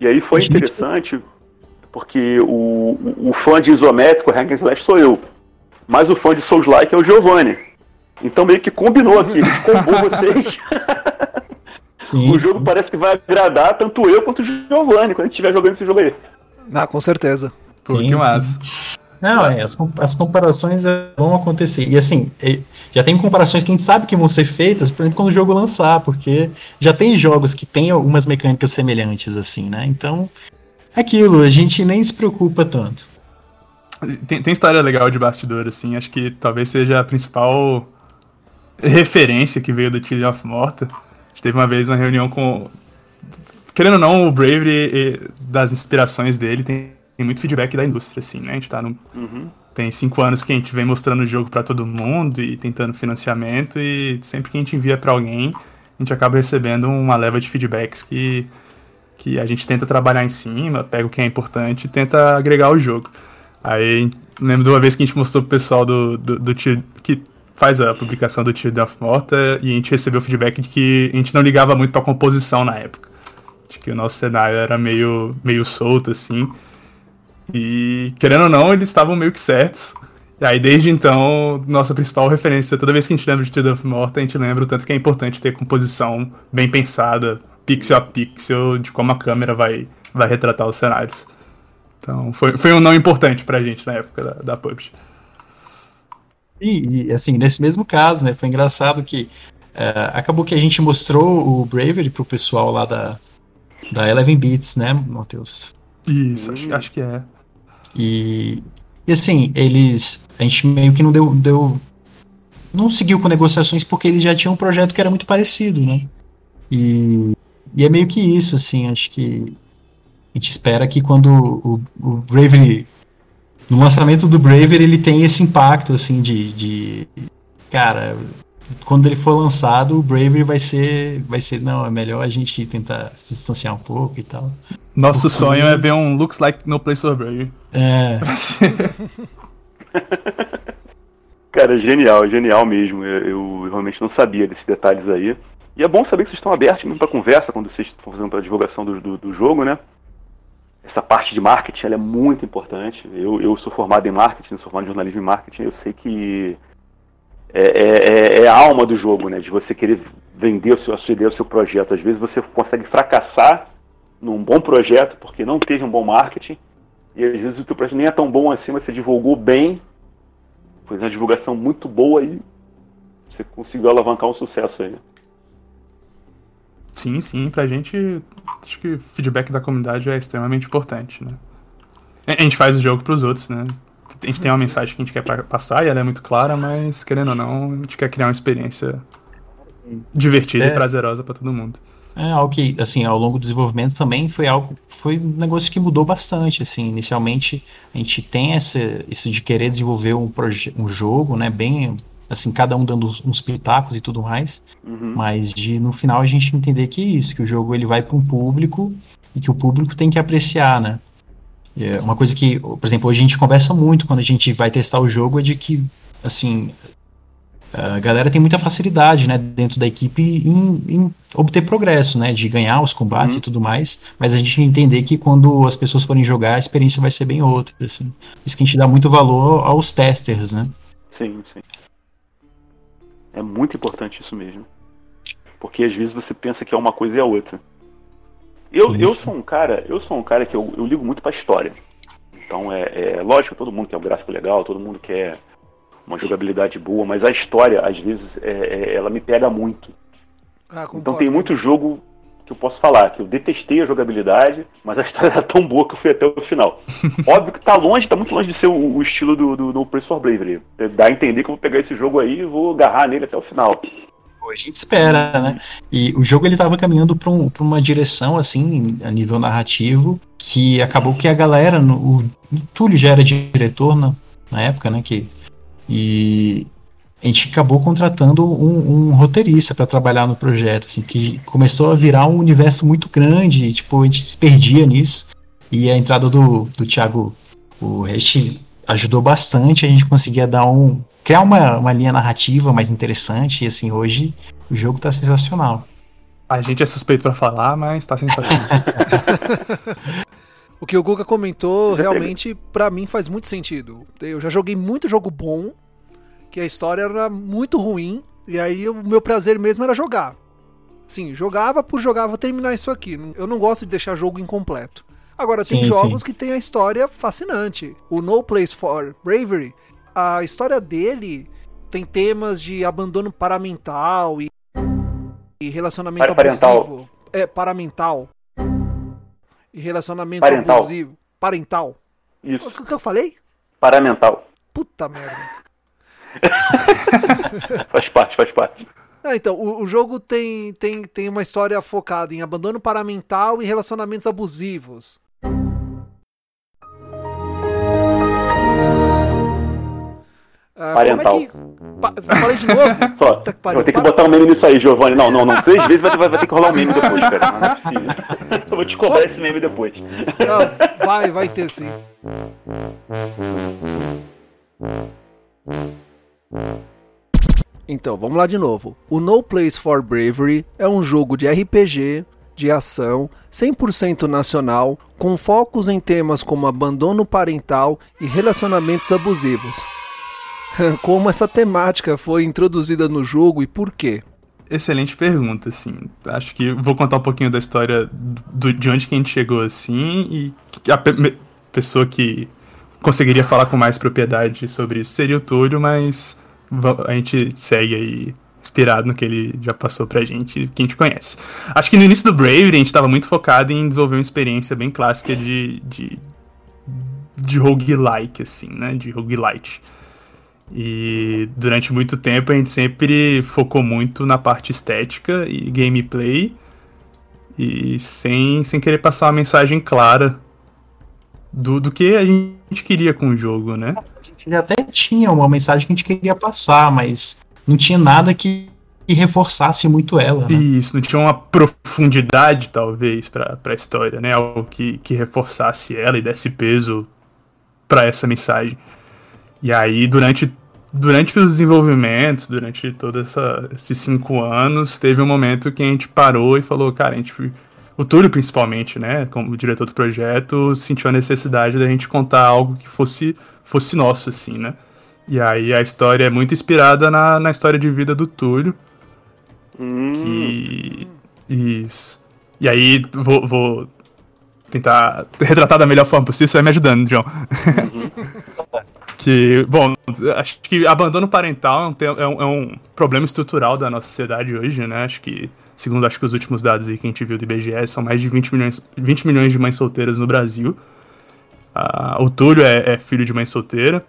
E aí foi gente... interessante, porque o, o fã de isométrico, Hack and Slash, sou eu. Mas o fã de Souls-like é o Giovanni. Então meio que combinou aqui, combou vocês. Sim, o jogo sim. parece que vai agradar tanto eu quanto o Giovanni quando a gente estiver jogando esse jogo aí. Ah, com certeza. Pô, que massa. Não, é, as, as comparações vão acontecer. E assim, é, já tem comparações que a gente sabe que vão ser feitas, por exemplo, quando o jogo lançar, porque já tem jogos que têm algumas mecânicas semelhantes, assim, né? Então, é aquilo, a gente nem se preocupa tanto. Tem, tem história legal de bastidor, assim, acho que talvez seja a principal referência que veio do Chile of Morta. A gente teve uma vez uma reunião com. Querendo ou não, o Bravery, das inspirações dele, tem tem muito feedback da indústria, assim, né? A gente tá no. Uhum. Tem cinco anos que a gente vem mostrando o jogo para todo mundo e tentando financiamento, e sempre que a gente envia para alguém, a gente acaba recebendo uma leva de feedbacks que, que a gente tenta trabalhar em cima, pega o que é importante e tenta agregar o jogo. Aí lembro de uma vez que a gente mostrou pro pessoal do, do, do que faz a publicação do Children of Morta e a gente recebeu feedback de que a gente não ligava muito pra composição na época. De que o nosso cenário era meio, meio solto, assim. E, querendo ou não, eles estavam meio que certos. E aí, desde então, nossa principal referência, toda vez que a gente lembra de Tida of Morta, a gente lembra o tanto que é importante ter composição bem pensada, pixel a pixel, de como a câmera vai, vai retratar os cenários. Então, foi, foi um não importante pra gente na época da, da PUBG. E, e, assim, nesse mesmo caso, né, foi engraçado que uh, acabou que a gente mostrou o Bravery pro pessoal lá da, da Eleven Beats, né, Matheus? Isso, acho, acho que é. E, e assim, eles. A gente meio que não deu, deu. Não seguiu com negociações porque eles já tinham um projeto que era muito parecido, né? E, e é meio que isso, assim, acho que. A gente espera que quando o, o Bravery. No lançamento do Bravery ele tem esse impacto, assim, de. de cara, quando ele for lançado, o Bravery vai ser, vai ser, não, é melhor a gente tentar se distanciar um pouco e tal. Nosso Porque... sonho é ver um Looks Like No Place for Bravery. É. Cara, genial, genial mesmo. Eu, eu, realmente não sabia desses detalhes aí. E é bom saber que vocês estão abertos mesmo para conversa quando vocês estão fazendo a divulgação do, do, do, jogo, né? Essa parte de marketing é muito importante. Eu, eu sou formado em marketing, sou formado em jornalismo e marketing. Eu sei que é, é, é, é, a alma do jogo, né? De você querer vender a sua, a sua ideia, o seu projeto. Às vezes você consegue fracassar num bom projeto porque não teve um bom marketing. E às vezes o teu projeto nem é tão bom assim, mas você divulgou bem, fez uma divulgação muito boa e você conseguiu alavancar um sucesso aí. Sim, sim, pra gente acho que o feedback da comunidade é extremamente importante, né? A gente faz o jogo pros outros, né? A gente tem uma mensagem que a gente quer passar e ela é muito clara, mas querendo ou não, a gente quer criar uma experiência divertida é, e prazerosa para todo mundo. É algo que, assim, ao longo do desenvolvimento também foi algo, foi um negócio que mudou bastante, assim, inicialmente a gente tem essa, isso de querer desenvolver um, um jogo, né, bem, assim, cada um dando uns pitacos e tudo mais, uhum. mas de, no final a gente entender que é isso, que o jogo ele vai para um público e que o público tem que apreciar, né, é uma coisa que, por exemplo, hoje a gente conversa muito quando a gente vai testar o jogo é de que, assim, a galera tem muita facilidade, né, dentro da equipe em, em obter progresso, né, de ganhar os combates uhum. e tudo mais, mas a gente entender que quando as pessoas forem jogar, a experiência vai ser bem outra, assim. Isso que a gente dá muito valor aos testers, né. Sim, sim. É muito importante isso mesmo. Porque às vezes você pensa que é uma coisa e a outra. Eu, eu sou um cara, eu sou um cara que eu, eu ligo muito pra história. Então é, é, lógico, todo mundo quer um gráfico legal, todo mundo quer uma jogabilidade boa, mas a história, às vezes, é, é, ela me pega muito. Ah, então tem muito jogo que eu posso falar, que eu detestei a jogabilidade, mas a história era tão boa que eu fui até o final. Óbvio que tá longe, tá muito longe de ser o, o estilo do, do, do Prince for Bravery. Dá a entender que eu vou pegar esse jogo aí e vou agarrar nele até o final. A gente espera, né? E o jogo ele tava caminhando para um, uma direção assim, a nível narrativo, que acabou que a galera, no, o, o Túlio já era diretor na, na época, né? Que, e a gente acabou contratando um, um roteirista para trabalhar no projeto, assim, que começou a virar um universo muito grande, e, tipo, a gente se perdia nisso. E a entrada do, do Thiago, o Rest, ajudou bastante, a gente conseguia dar um, criar uma, uma linha narrativa mais interessante. E assim, hoje o jogo tá sensacional. A gente é suspeito para falar, mas tá sensacional. o que o Guga comentou realmente para mim faz muito sentido. Eu já joguei muito jogo bom, que a história era muito ruim, e aí o meu prazer mesmo era jogar. Sim, jogava por jogar, vou terminar isso aqui. Eu não gosto de deixar jogo incompleto. Agora, tem sim, jogos sim. que tem a história fascinante. O No Place for Bravery a história dele tem temas de abandono paramental e, e relacionamento parental. abusivo. É, paramental. E relacionamento parental. abusivo. Parental. Isso. O que eu falei? Paramental. Puta merda. faz parte, faz parte. Ah, então, o, o, jogo tem, tem, tem uma história focada em abandono paramental e relacionamentos abusivos. Ah, parental. É que... pa... Falei de novo? Só. Puta que pariu. Vou ter que botar um meme nisso aí, Giovanni. Não, não, não. Três vezes vai, vai, vai ter que rolar um meme depois, cara. Não, não é possível. Eu vou te cobrar esse meme depois. Não, vai, vai ter sim. Então, vamos lá de novo. O No Place for Bravery é um jogo de RPG, de ação, 100% nacional, com focos em temas como abandono parental e relacionamentos abusivos. como essa temática foi introduzida no jogo e por quê? Excelente pergunta, assim. Acho que vou contar um pouquinho da história do, de onde que a gente chegou assim e a pe pessoa que conseguiria falar com mais propriedade sobre isso seria o Túlio, mas a gente segue aí inspirado no que ele já passou pra gente, que a gente conhece. Acho que no início do Bravery a gente estava muito focado em desenvolver uma experiência bem clássica de, de, de roguelike, assim, né? De roguelite. E durante muito tempo a gente sempre focou muito na parte estética e gameplay e sem, sem querer passar uma mensagem clara do, do que a gente queria com o jogo, né? A gente até tinha uma mensagem que a gente queria passar, mas não tinha nada que, que reforçasse muito ela. Né? Isso, não tinha uma profundidade, talvez, para a história, né? Algo que, que reforçasse ela e desse peso para essa mensagem. E aí, durante, durante os desenvolvimentos, durante todos esses cinco anos, teve um momento que a gente parou e falou, cara, a gente. O Túlio, principalmente, né, como diretor do projeto, sentiu a necessidade da gente contar algo que fosse, fosse nosso, assim, né? E aí a história é muito inspirada na, na história de vida do Túlio. Hum. Que. Isso. E aí, vou, vou tentar retratar da melhor forma possível, você vai me ajudando, John. Uhum. que, bom, acho que abandono parental é um, é um, problema estrutural da nossa sociedade hoje, né? Acho que, segundo acho que os últimos dados aí que a gente viu do IBGE, são mais de 20 milhões, 20 milhões de mães solteiras no Brasil. Uh, o Túlio é, é, filho de mãe solteira.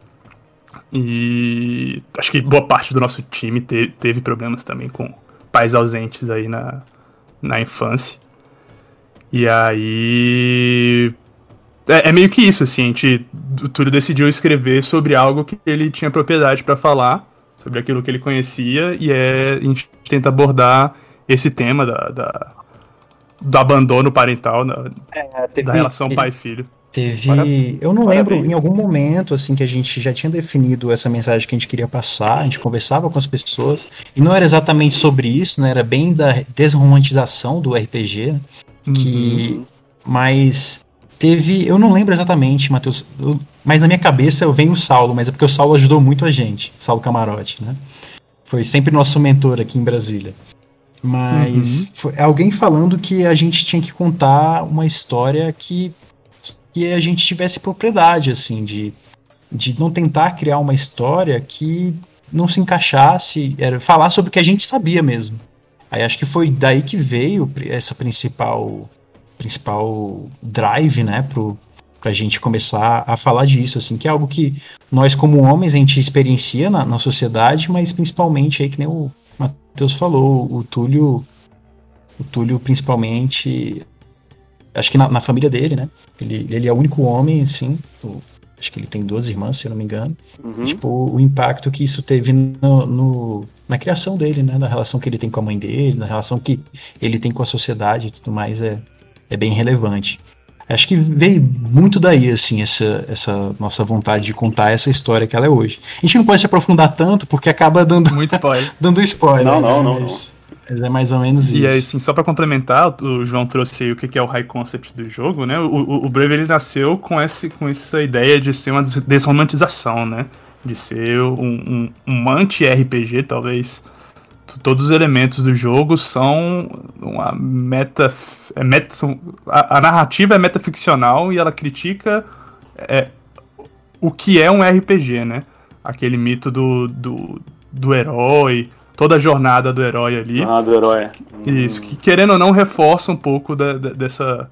E acho que boa parte do nosso time te, teve problemas também com pais ausentes aí na, na infância. E aí é, é, meio que isso, assim, a gente, o Túlio decidiu escrever sobre algo que ele tinha propriedade para falar, sobre aquilo que ele conhecia, e é, a gente tenta abordar esse tema da, da do abandono parental, da, é, teve, da relação pai-filho. Teve. Eu não lembro em algum momento assim que a gente já tinha definido essa mensagem que a gente queria passar, a gente conversava com as pessoas, e não era exatamente sobre isso, né? Era bem da desromantização do RPG, que. Uhum. Mas Teve, eu não lembro exatamente, Matheus, mas na minha cabeça eu venho o Saulo, mas é porque o Saulo ajudou muito a gente, Saulo Camarote, né? Foi sempre nosso mentor aqui em Brasília. Mas uhum. foi alguém falando que a gente tinha que contar uma história que, que a gente tivesse propriedade, assim, de, de não tentar criar uma história que não se encaixasse, era falar sobre o que a gente sabia mesmo. Aí acho que foi daí que veio essa principal principal drive, né, pro, pra gente começar a falar disso, assim, que é algo que nós como homens a gente experiencia na, na sociedade, mas principalmente aí que nem o Matheus falou, o Túlio, o Túlio principalmente, acho que na, na, família dele, né? Ele, ele é o único homem, assim, o, acho que ele tem duas irmãs, se eu não me engano. Uhum. Tipo, o impacto que isso teve no, no, na criação dele, né? Na relação que ele tem com a mãe dele, na relação que ele tem com a sociedade e tudo mais, é, é bem relevante. Acho que veio muito daí, assim, essa, essa nossa vontade de contar essa história que ela é hoje. A gente não pode se aprofundar tanto, porque acaba dando. Muito spoiler. dando spoiler. Não, não, né? não, mas, mas, é mais ou menos e isso. E aí, assim, só pra complementar, o João trouxe aí o que é o high concept do jogo, né? O, o, o Brave ele nasceu com, esse, com essa ideia de ser uma desromantização, né? De ser um, um, um anti-RPG, talvez todos os elementos do jogo são uma meta. É meta são, a, a, narrativa é metaficcional e ela critica é, o que é um RPG, né? Aquele mito do, do, do herói, toda a jornada do herói ali. Ah, do herói. Isso, que querendo ou não reforça um pouco da, da, dessa,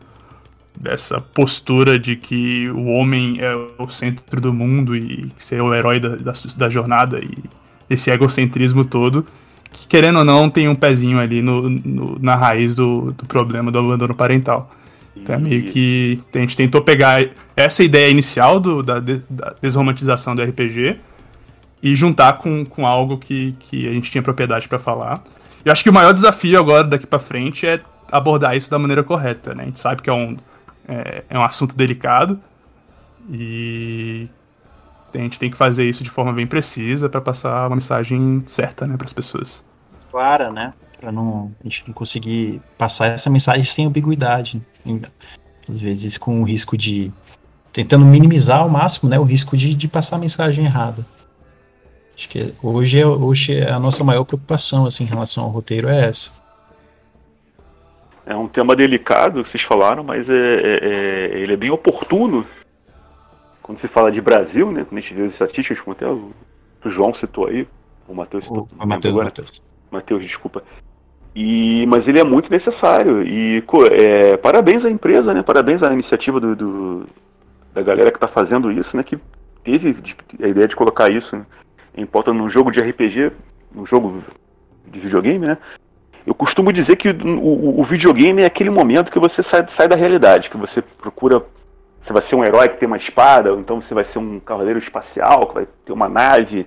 dessa postura de que o homem é o centro do mundo e ser o herói da, da, da jornada e esse egocentrismo todo que, querendo ou não, tem um pezinho ali no, no na raiz do, do problema do abandono parental. Então é meio que a gente tentou pegar essa ideia inicial do, da, da desromantização do RPG e juntar com, com algo que, que a gente tinha propriedade para falar. Eu acho que o maior desafio agora daqui para frente é abordar isso da maneira correta, né? A gente sabe que é um, é, é um assunto delicado e a gente tem que fazer isso de forma bem precisa para passar uma mensagem certa, né, para as pessoas. Clara, né? Para não a gente não conseguir passar essa mensagem sem ambiguidade. Às vezes com o risco de tentando minimizar ao máximo, né, o risco de, de passar a mensagem errada. Acho que hoje é, hoje é a nossa maior preocupação assim em relação ao roteiro é essa. É um tema delicado que vocês falaram, mas é, é, é ele é bem oportuno quando se fala de Brasil, né? Quando a gente vê as estatísticas, como até o, o João citou aí, o Matheus citou. O Matheus, Matheus. Matheus, desculpa. E, mas ele é muito necessário. E é, parabéns à empresa, né? Parabéns à iniciativa do, do da galera que está fazendo isso, né? Que teve a ideia de colocar isso né, em pauta num jogo de RPG, num jogo de videogame, né? Eu costumo dizer que o, o, o videogame é aquele momento que você sai, sai da realidade, que você procura você vai ser um herói que tem uma espada, ou então você vai ser um cavaleiro espacial que vai ter uma nave,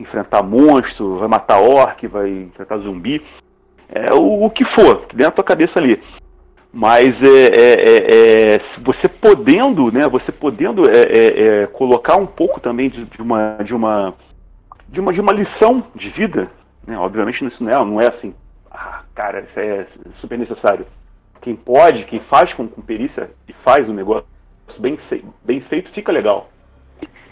enfrentar monstro, vai matar orc, vai enfrentar zumbi. É o, o que for, dentro da tua cabeça ali. Mas é, é, é, é você podendo, né? Você podendo é, é, colocar um pouco também de, de, uma, de, uma, de, uma, de uma lição de vida, né? Obviamente isso não é, não é assim, ah, cara, isso é super necessário. Quem pode, quem faz com, com perícia e faz o negócio bem, bem feito, fica legal.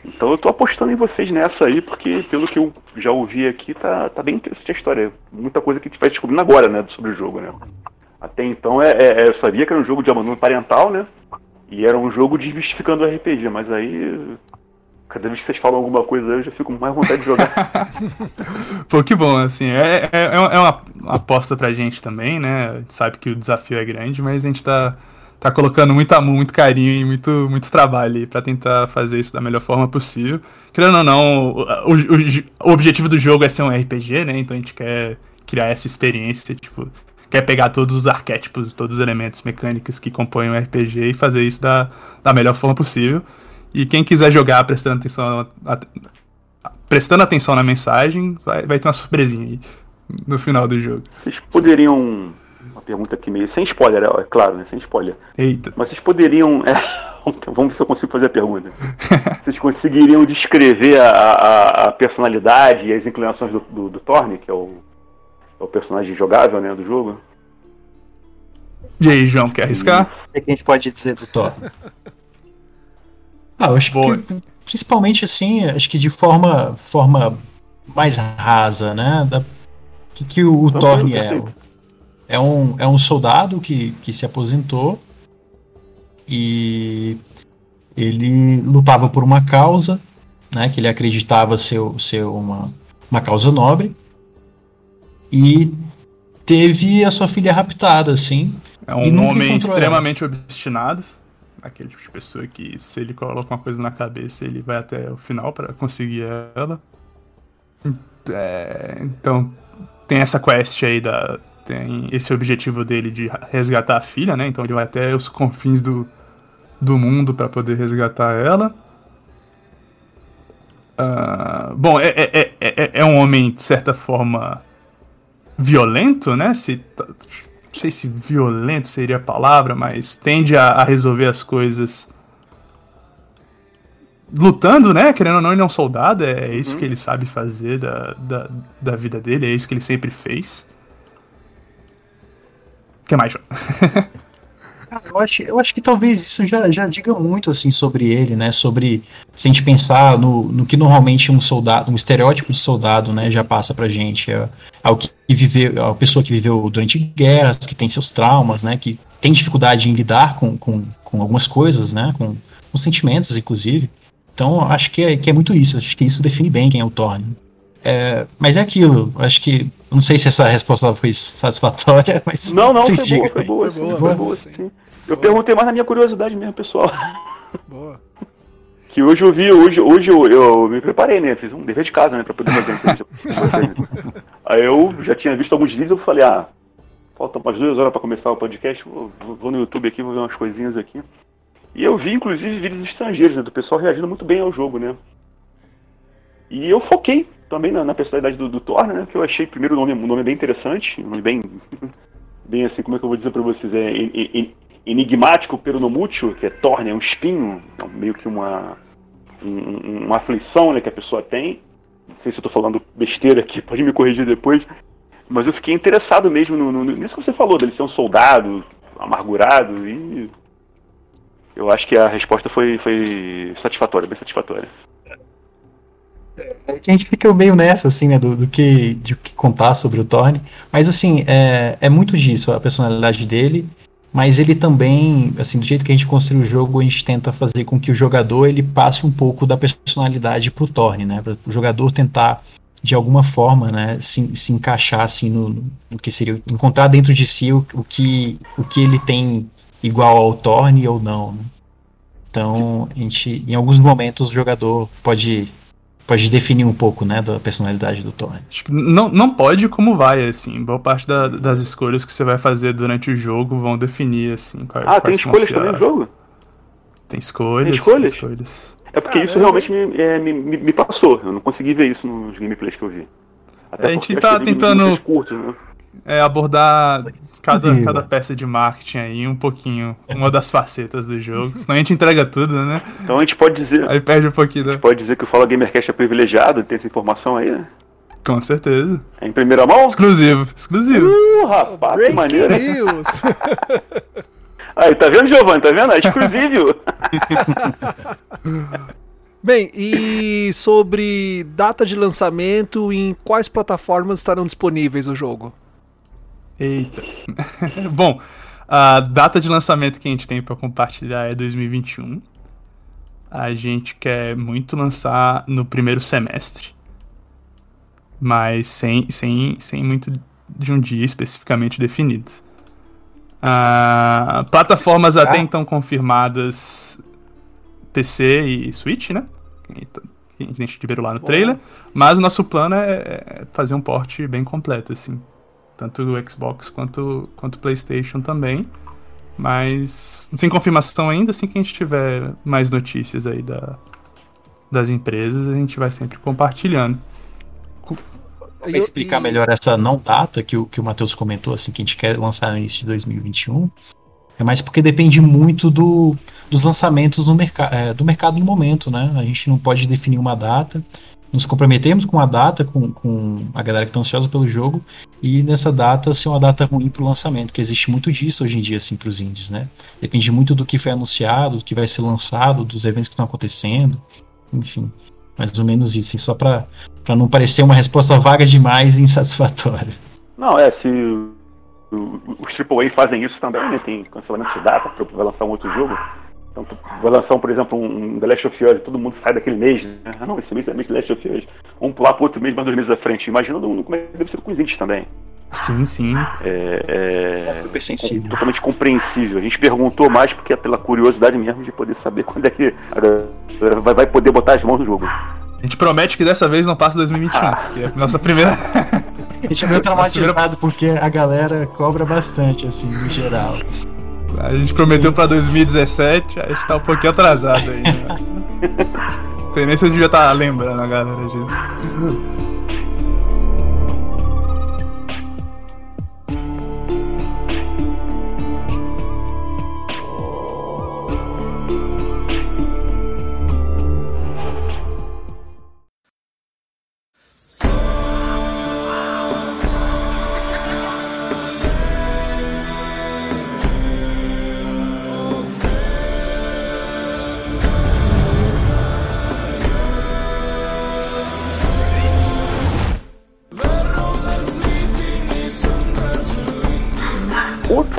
Então eu tô apostando em vocês nessa aí, porque pelo que eu já ouvi aqui, tá, tá bem interessante a história. Muita coisa que a gente vai descobrindo agora, né, sobre o jogo, né. Até então é, é, é eu sabia que era um jogo de abandono parental, né, e era um jogo desmistificando o RPG, mas aí cada vez que vocês falam alguma coisa eu já fico com mais vontade de jogar. Pô, que bom, assim, é, é, é uma aposta pra gente também, né, a gente sabe que o desafio é grande, mas a gente tá tá colocando muito amor, muito carinho e muito, muito trabalho para tentar fazer isso da melhor forma possível. Querendo ou não, o, o, o, objetivo do jogo é ser um RPG, né? Então a gente quer criar essa experiência, tipo, quer pegar todos os arquétipos, todos os elementos mecânicos que compõem um RPG e fazer isso da, da melhor forma possível. E quem quiser jogar prestando atenção, a, prestando atenção na mensagem, vai, vai ter uma surpresinha aí no final do jogo. Vocês poderiam pergunta aqui meio. Sem spoiler, é, claro, né? Sem spoiler. Eita. Mas vocês poderiam. É, vamos ver se eu consigo fazer a pergunta. vocês conseguiriam descrever a, a, a, personalidade e as inclinações do, do, do Thorne, que é o, é o personagem jogável né, do jogo? E aí, João, quer arriscar? O que a gente pode dizer do Thor? ah, eu acho Boa. que principalmente assim, acho que de forma, forma mais rasa, né? Da, que, que o, o Thor é? É um, é um soldado que, que se aposentou e ele lutava por uma causa, né, que ele acreditava ser, ser uma, uma causa nobre, e teve a sua filha raptada, assim. É um homem extremamente ela. obstinado, aquele tipo de pessoa que se ele coloca uma coisa na cabeça, ele vai até o final para conseguir ela. É, então, tem essa quest aí da. Tem esse objetivo dele de resgatar a filha, né? Então ele vai até os confins do, do mundo para poder resgatar ela. Uh, bom, é, é, é, é, um homem, de certa forma, violento, né? Se, não sei se violento seria a palavra, mas tende a, a resolver as coisas lutando, né? Querendo ou não, ele é um soldado, é, isso uhum. que ele sabe fazer da, da, da vida dele, é isso que ele sempre fez. Que mais, eu acho, eu acho que talvez isso já, já diga muito assim sobre ele, né? Sobre se a gente pensar no, no que normalmente um soldado, um estereótipo de soldado, né, já passa pra gente. É, é o que viveu, é a pessoa que viveu durante guerras, que tem seus traumas, né? Que tem dificuldade em lidar com, com, com algumas coisas, né? Com, com sentimentos, inclusive. Então, acho que é, que é muito isso. Acho que isso define bem quem é o Thorne. É, mas é aquilo. Acho que. Não sei se essa resposta foi satisfatória, mas. Não, não, foi, boa, foi, boa, foi, boa, foi boa, sim. sim. Eu boa. perguntei mais na minha curiosidade mesmo, pessoal. Boa. Que hoje eu vi, hoje, hoje eu, eu me preparei, né? Fiz um dever de casa, né? Pra poder fazer Aí eu já tinha visto alguns vídeos, eu falei, ah, faltam umas duas horas pra começar o podcast, vou, vou no YouTube aqui, vou ver umas coisinhas aqui. E eu vi, inclusive, vídeos estrangeiros, né, do pessoal reagindo muito bem ao jogo, né? E eu foquei também na, na personalidade do, do Thor, né? Que eu achei primeiro o nome, um nome bem interessante, um nome bem, bem assim, como é que eu vou dizer para vocês? É, enigmático peronomútil, que é Thor, né? Um espinho, é meio que uma, um, uma aflição né, que a pessoa tem. Não sei se eu tô falando besteira aqui, pode me corrigir depois. Mas eu fiquei interessado mesmo no, no, nisso que você falou, dele ser um soldado amargurado e eu acho que a resposta foi, foi satisfatória, bem satisfatória. É que a gente fica meio nessa, assim, né, do, do, que, de que contar sobre o Thorne. Mas, assim, é, é muito disso, a personalidade dele. Mas ele também, assim, do jeito que a gente construiu o jogo, a gente tenta fazer com que o jogador ele passe um pouco da personalidade pro Thorne, né? Para o jogador tentar, de alguma forma, né, se, se encaixar, assim, no, no que seria... Encontrar dentro de si o, o, que, o que ele tem igual ao Thorne ou não. Né? Então, a gente, em alguns momentos o jogador pode pode definir um pouco, né, da personalidade do que não, não pode como vai, assim. Boa parte da, das escolhas que você vai fazer durante o jogo vão definir, assim, quais, Ah, tem escolhas também no jogo? Tem escolhas. Tem escolhas? Tem escolhas. É porque ah, isso realmente me, é, me, me, passou. Eu não consegui ver isso nos gameplays que eu vi. Até a gente tá tentando. Curtos, né? É, abordar cada, cada peça de marketing aí um pouquinho, uma das facetas do jogo. Senão a gente entrega tudo, né? Então a gente pode dizer. Aí perde um pouquinho. Né? A gente pode dizer que o Fala Gamercast é privilegiado, tem essa informação aí, né? Com certeza. É em primeira mão? Exclusivo, exclusivo. Uh, rapaz, Breaking que maneiro. News. aí, tá vendo, Giovanni? Tá vendo? É exclusivo. Bem, e sobre data de lançamento, em quais plataformas estarão disponíveis o jogo? Eita. Bom, a data de lançamento que a gente tem para compartilhar é 2021. A gente quer muito lançar no primeiro semestre. Mas sem, sem, sem muito de um dia especificamente definido. Uh, plataformas ah. até então confirmadas PC e Switch, né? Que a gente liberou lá no trailer. Mas o nosso plano é, é fazer um porte bem completo, assim tanto o Xbox quanto quanto PlayStation também. Mas sem confirmação ainda, assim que a gente tiver mais notícias aí da, das empresas, a gente vai sempre compartilhando. Para explicar melhor essa não data que o, que o Matheus comentou, assim, que a gente quer lançar no início de 2021, é mais porque depende muito do, dos lançamentos no mercado, é, do mercado no momento, né? A gente não pode definir uma data nos comprometemos com a data, com, com a galera que está ansiosa pelo jogo, e nessa data ser uma data ruim para o lançamento, que existe muito disso hoje em dia, assim, para os indies, né? Depende muito do que foi anunciado, do que vai ser lançado, dos eventos que estão acontecendo, enfim, mais ou menos isso, assim, só para não parecer uma resposta vaga demais e insatisfatória. Não, é, se os AAA fazem isso também, né? Tem cancelamento de data para lançar um outro jogo então, tu vai lançar, um, por exemplo, um The Last of Us e todo mundo sai daquele mês, né? Ah, não, esse mês é mês The Last of Us. Vamos pular para outro mês, mais dois meses à frente. Imagina como é que deve ser com os indies também. Sim, sim. É, é, é super sensível. totalmente compreensível. A gente perguntou mais porque é pela curiosidade mesmo de poder saber quando é que vai, vai poder botar as mãos no jogo. A gente promete que dessa vez não passa 2021, ah. que é a nossa primeira. a gente é meio traumatizado porque a galera cobra bastante, assim, no geral. A gente prometeu pra 2017, a gente tá um pouquinho atrasado aí. Né? Sei nem se eu devia estar tá lembrando a galera disso.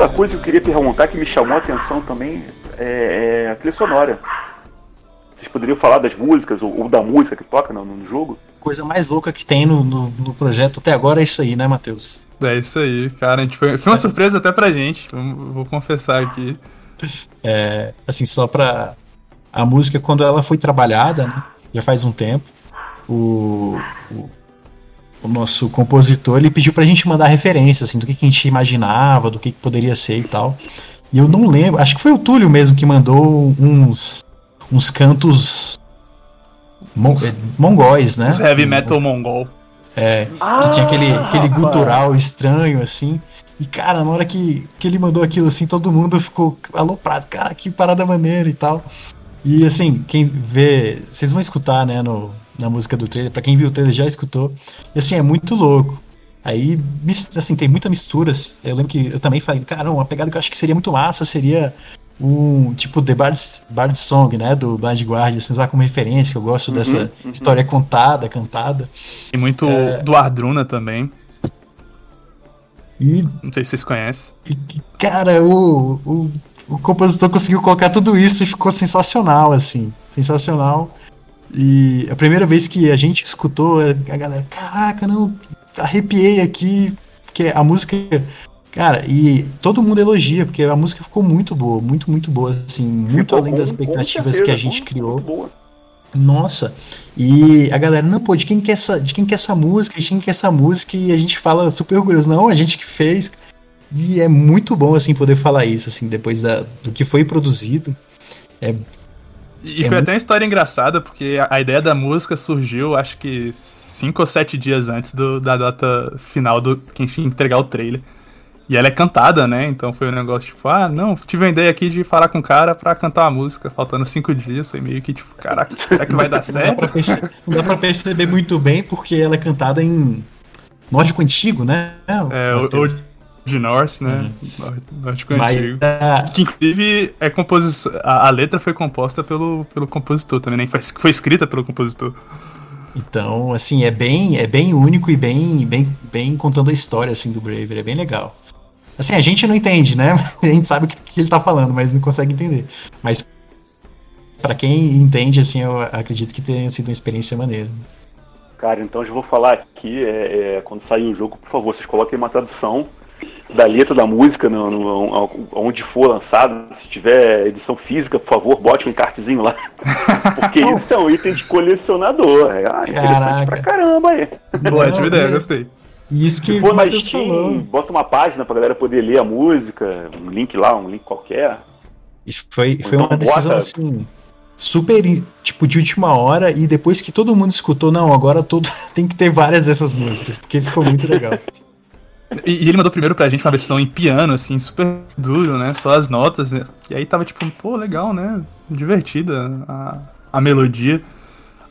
Coisa que eu queria perguntar que me chamou a atenção também é, é a trilha sonora. Vocês poderiam falar das músicas ou, ou da música que toca no, no, jogo? Coisa mais louca que tem no, no, no, projeto até agora é isso aí, né, Matheus? É isso aí, cara. A gente foi, foi uma surpresa até pra gente, vou confessar aqui. É, assim, só pra. A música, quando ela foi trabalhada, né, já faz um tempo, o, o o nosso compositor, ele pediu pra gente mandar referência, assim, do que, que a gente imaginava, do que, que poderia ser e tal. E eu não lembro, acho que foi o Túlio mesmo que mandou uns, uns cantos mon, é, mongóis, né? Os heavy metal mongol. É, ah, que tinha aquele, aquele gutural estranho, assim. E, cara, na hora que, que ele mandou aquilo, assim, todo mundo ficou aloprado. Cara, que parada maneira e tal. E, assim, quem vê... Vocês vão escutar, né, no, na música do trailer. Para quem viu o trailer já escutou. E assim, é muito louco. Aí, assim, tem muitas misturas. Eu lembro que eu também falei, cara, uma pegada que eu acho que seria muito massa seria um tipo The Bard, Bard Song, né, do Blind Guardian, assim, usar como referência, que eu gosto uhum, dessa uhum. história contada, cantada. E muito é... do Ardruna também. E... Não sei se vocês conhecem. E, cara, o, o, o compositor conseguiu colocar tudo isso e ficou sensacional, assim. Sensacional. E a primeira vez que a gente escutou, a galera, caraca, não, arrepiei aqui, porque a música. Cara, e todo mundo elogia, porque a música ficou muito boa, muito, muito boa, assim, muito ficou além das expectativas certeza, que a gente criou. Nossa, e a galera, não, pô, de quem que é essa, de quem que é essa música, de quem que é essa música, e a gente fala super orgulhoso, não, a gente que fez. E é muito bom, assim, poder falar isso, assim, depois da, do que foi produzido. É e é foi até uma história engraçada, porque a, ideia da música surgiu, acho que cinco ou sete dias antes do, da data final do que enfim entregar o trailer. E ela é cantada, né? Então foi um negócio tipo, ah, não, tive a ideia aqui de falar com o cara pra cantar uma música, faltando cinco dias. Foi meio que tipo, caraca, será que vai dar certo? não dá pra perceber muito bem, porque ela é cantada em nórdico antigo, né? É, o, de Norse, né? Uhum. Nórdico antigo. Uh... Que inclusive é composição. A, a, letra foi composta pelo, pelo compositor também, né? Foi, foi escrita pelo compositor. Então, assim, é bem, é bem único e bem, bem, bem contando a história assim do Braver, é bem legal. Assim, a gente não entende, né? A gente sabe o que, que ele tá falando, mas não consegue entender. Mas para quem entende, assim, eu acredito que tenha sido uma experiência maneira. Cara, então eu já vou falar aqui, é, é, quando sair o jogo, por favor, vocês coloquem uma tradução da letra da música no, no, onde for lançado. Se tiver edição física, por favor, bote um encartezinho lá. Porque isso é um item de colecionador. É ah, interessante pra caramba aí. Boa, ótima ideia, gostei. Isso que Se for na Steam, falou. bota uma página pra galera poder ler a música, um link lá, um link qualquer. Isso foi, foi então, uma decisão bota... assim super tipo de última hora e depois que todo mundo escutou, não, agora todo tem que ter várias dessas músicas, porque ficou muito legal. E, e, ele mandou primeiro pra gente uma versão em piano, assim, super duro, né? Só as notas. Né? E aí tava tipo, pô, legal, né? Divertida a, a melodia.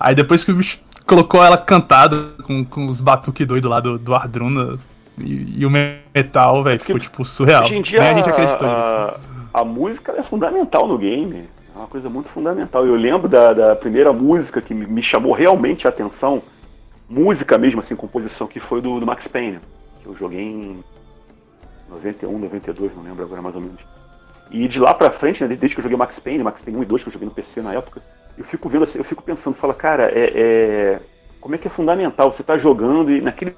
Aí depois que o bicho colocou ela cantada com, com os batuques doidos lá do, do Ardruna e, e o metal, velho, ficou tipo surreal. Hoje em dia a, a, gente acreditou. A, a, música é fundamental no game. É uma coisa muito fundamental. Eu lembro da, da primeira música que me chamou realmente a atenção, música mesmo, assim, composição, que foi do, do Max Payne eu joguei em 91, 92, não lembro agora mais ou menos. E de lá pra frente, né, desde que eu joguei Max Payne, Max Payne 1 e 2, que eu joguei no PC na época, eu fico vendo assim, eu fico pensando, fala, cara, é, é, como é que é fundamental você tá jogando e naquele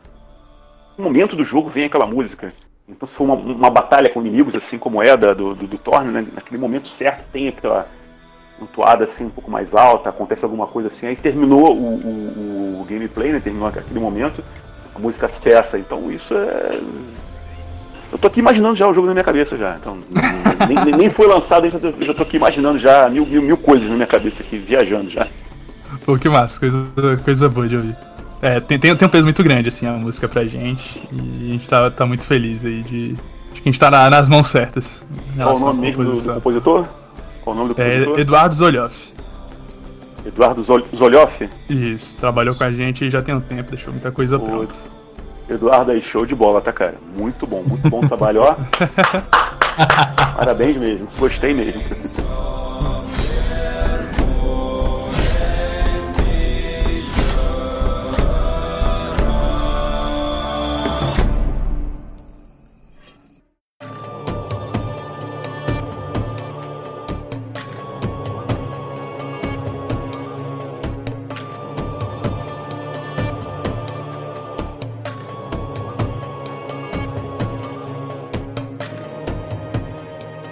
momento do jogo vem aquela música. Então se for uma, uma batalha com inimigos, assim como é da, do, do, do Thorne, né, naquele momento certo tem aquela toada assim um pouco mais alta, acontece alguma coisa assim, aí terminou o, o, o gameplay, né, terminou aquele momento, a música acessa. Então isso é. Eu tô aqui imaginando já o jogo na minha cabeça já. Então, nem, nem, foi lançado, eu já, tô, já tô aqui imaginando já mil, mil, mil coisas na minha cabeça aqui, viajando já. Pô, que massa, coisa, coisa boa de ouvir. É, tem, tem, tem um peso muito grande, assim, a música pra gente. E a gente tá, tá muito feliz aí de, de que a gente tá na, nas mãos certas. Qual o nome do, do, compositor? Qual o nome do é compositor? É Eduardo Zolioff. Eduardo Zol Zolioff? Isso, trabalhou com a gente já tem um tempo, deixou muita coisa Pô, pronta. Eduardo aí, show de bola, tá, cara? Muito bom, muito bom trabalho, ó. Parabéns mesmo, gostei mesmo.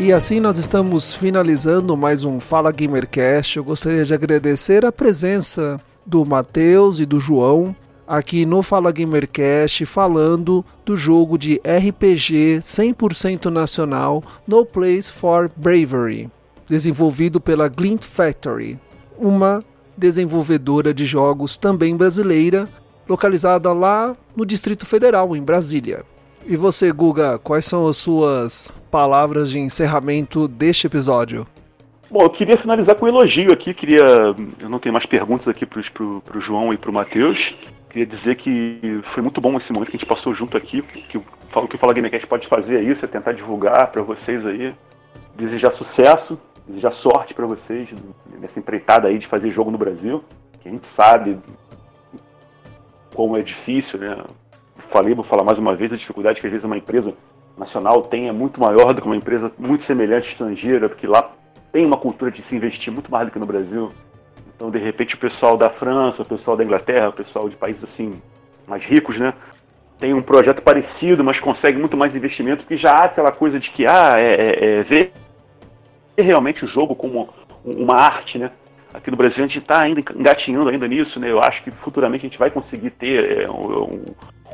E assim nós estamos finalizando mais um Fala Gamercast. Eu gostaria de agradecer a presença do Matheus e do João aqui no Fala Gamercast falando do jogo de RPG 100% nacional No Place for Bravery, desenvolvido pela Glint Factory, uma desenvolvedora de jogos também brasileira, localizada lá no Distrito Federal, em Brasília. E você, Guga, quais são as suas palavras de encerramento deste episódio? Bom, eu queria finalizar com um elogio aqui. Queria. Eu não tenho mais perguntas aqui para o João e para o Matheus. Queria dizer que foi muito bom esse momento que a gente passou junto aqui. Que, o que o Fala Gamecast pode fazer é isso, é tentar divulgar para vocês aí. Desejar sucesso, desejar sorte para vocês nessa empreitada aí de fazer jogo no Brasil. Que a gente sabe como é difícil, né? Falei, vou falar mais uma vez, a dificuldade que às vezes uma empresa nacional tem é muito maior do que uma empresa muito semelhante estrangeira, porque lá tem uma cultura de se investir muito mais do que no Brasil. Então, de repente, o pessoal da França, o pessoal da Inglaterra, o pessoal de países assim mais ricos, né, tem um projeto parecido, mas consegue muito mais investimento, porque já há aquela coisa de que ah, é, é, é ver realmente o jogo como uma arte, né? Aqui no Brasil a gente está ainda engatinhando ainda nisso, né? Eu acho que futuramente a gente vai conseguir ter é, um,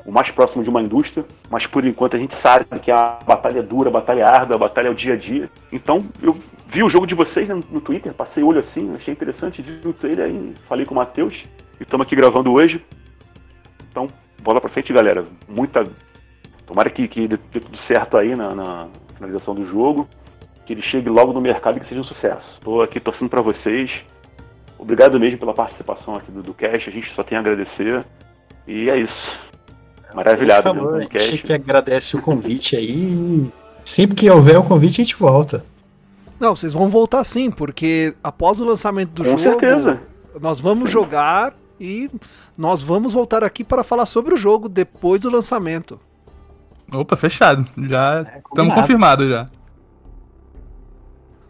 o mais próximo de uma indústria, mas por enquanto a gente sabe que a batalha é dura, a batalha é árdua, a batalha é o dia a dia. Então eu vi o jogo de vocês né, no Twitter, passei olho assim, achei interessante, vi o trailer aí, falei com o Matheus e estamos aqui gravando hoje. Então, bola pra frente, galera. Muita. Tomara que, que dê tudo certo aí na, na finalização do jogo, que ele chegue logo no mercado e que seja um sucesso. Estou aqui torcendo para vocês. Obrigado mesmo pela participação aqui do, do Cast, a gente só tem a agradecer. E é isso. Maravilhado. Favor, a gente que agradece o convite aí. Sempre que houver o convite, a gente volta. Não, vocês vão voltar sim, porque após o lançamento do Com jogo, certeza. nós vamos sim. jogar e nós vamos voltar aqui para falar sobre o jogo depois do lançamento. Opa, fechado. Já estamos é, confirmados já.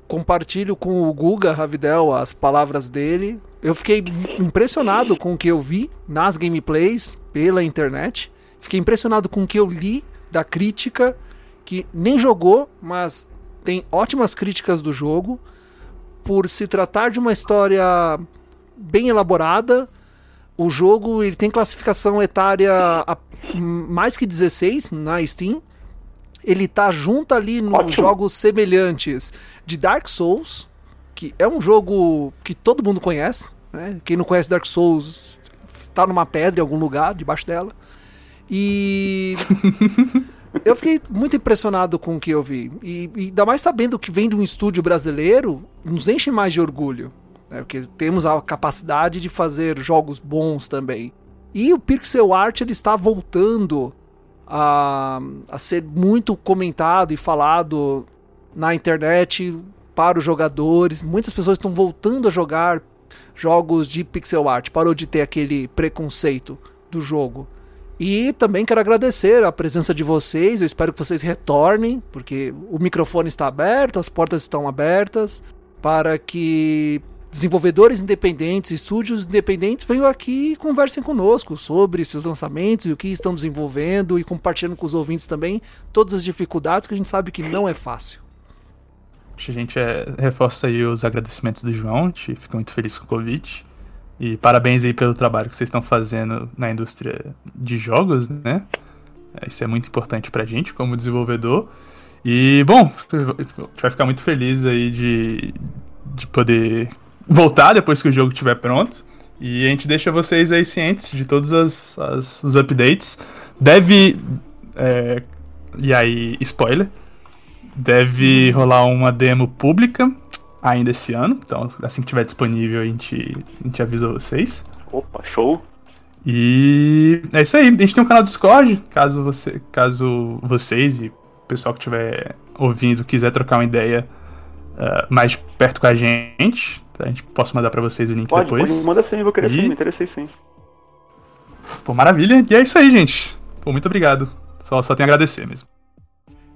Compartilho com o Guga Ravidel as palavras dele. Eu fiquei impressionado com o que eu vi nas gameplays pela internet. Fiquei impressionado com o que eu li da crítica, que nem jogou, mas tem ótimas críticas do jogo, por se tratar de uma história bem elaborada. O jogo ele tem classificação etária a mais que 16 na Steam. Ele tá junto ali nos Ótimo. jogos semelhantes de Dark Souls, que é um jogo que todo mundo conhece. Né? Quem não conhece Dark Souls tá numa pedra em algum lugar, debaixo dela. E. eu fiquei muito impressionado com o que eu vi. E, e ainda mais sabendo que vem de um estúdio brasileiro, nos enche mais de orgulho. Né? Porque temos a capacidade de fazer jogos bons também. E o pixel art ele está voltando a, a ser muito comentado e falado na internet para os jogadores. Muitas pessoas estão voltando a jogar jogos de pixel art. Parou de ter aquele preconceito do jogo. E também quero agradecer a presença de vocês. Eu espero que vocês retornem, porque o microfone está aberto, as portas estão abertas, para que desenvolvedores independentes, estúdios independentes venham aqui e conversem conosco sobre seus lançamentos e o que estão desenvolvendo e compartilhando com os ouvintes também todas as dificuldades que a gente sabe que não é fácil. A gente é, reforça aí os agradecimentos do João, a gente fica muito feliz com o convite. E parabéns aí pelo trabalho que vocês estão fazendo na indústria de jogos, né? É, isso é muito importante pra gente como desenvolvedor. E, bom, a gente vai ficar muito feliz aí de, de poder voltar depois que o jogo estiver pronto. E a gente deixa vocês aí cientes de todos as, as os updates. Deve. É, e aí, spoiler. Deve rolar uma demo pública ainda esse ano. Então, assim que tiver disponível, a gente, a gente avisa vocês. Opa, show! E é isso aí. A gente tem um canal do Discord, caso, você, caso vocês e o pessoal que estiver ouvindo quiser trocar uma ideia uh, mais perto com a gente. A gente posso mandar para vocês o link pode, depois. Pode, manda sim, vou querer e... sim, me interessei sim. Pô, maravilha. E é isso aí, gente. Pô, muito obrigado. Só, só tenho a agradecer mesmo.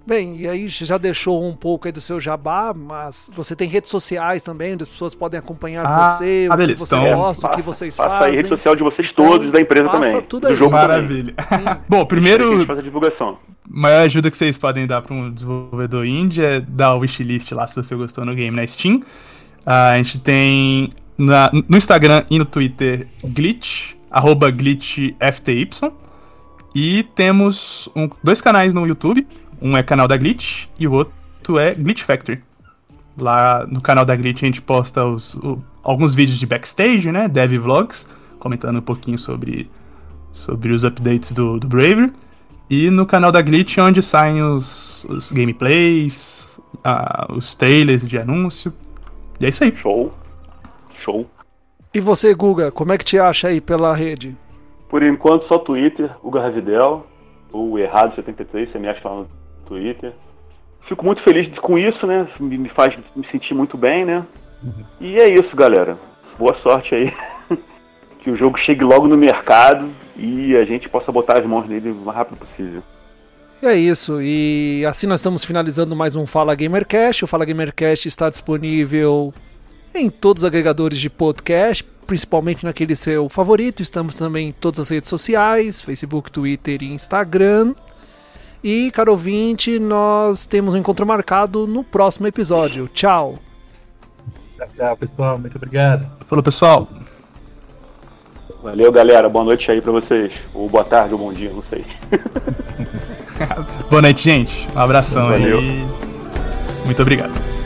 Bem, e aí já deixou um pouco aí do seu jabá, mas você tem redes sociais também, onde as pessoas podem acompanhar ah, você, o beleza. que você então, gosta, o que vocês passa fazem. Passa aí rede social de vocês todos, então, da empresa também. Tudo aí. Do jogo Maravilha. Bom, primeiro... Faz a divulgação. maior ajuda que vocês podem dar para um desenvolvedor indie é dar o wishlist lá se você gostou no game na Steam. Uh, a gente tem na, no Instagram e no Twitter glitch, arroba glitchfty. E temos um, dois canais no YouTube. Um é canal da Glitch e o outro é Glitch Factory. Lá no canal da Glitch a gente posta os, o, alguns vídeos de backstage, né? Dev vlogs, comentando um pouquinho sobre, sobre os updates do, do Braver. E no canal da Glitch é onde saem os, os gameplays, uh, os trailers de anúncio. E é isso aí. Show. Show. E você, Guga, como é que te acha aí pela rede? Por enquanto só Twitter, Guga Ravidel, ou Errado73, você me acha lá no Twitter. Fico muito feliz com isso, né? Me faz me sentir muito bem, né? Uhum. E é isso, galera. Boa sorte aí. que o jogo chegue logo no mercado e a gente possa botar as mãos nele o mais rápido possível. É isso, e assim nós estamos finalizando mais um Fala Gamercast. O Fala Gamercast está disponível em todos os agregadores de podcast, principalmente naquele seu favorito. Estamos também em todas as redes sociais: Facebook, Twitter e Instagram. E, caro ouvinte, nós temos um encontro marcado no próximo episódio. Tchau. Tchau, pessoal. Muito obrigado. Falou, pessoal. Valeu, galera. Boa noite aí pra vocês. Ou boa tarde ou bom dia, não sei. boa noite, gente. Um abração Valeu. aí. Muito obrigado.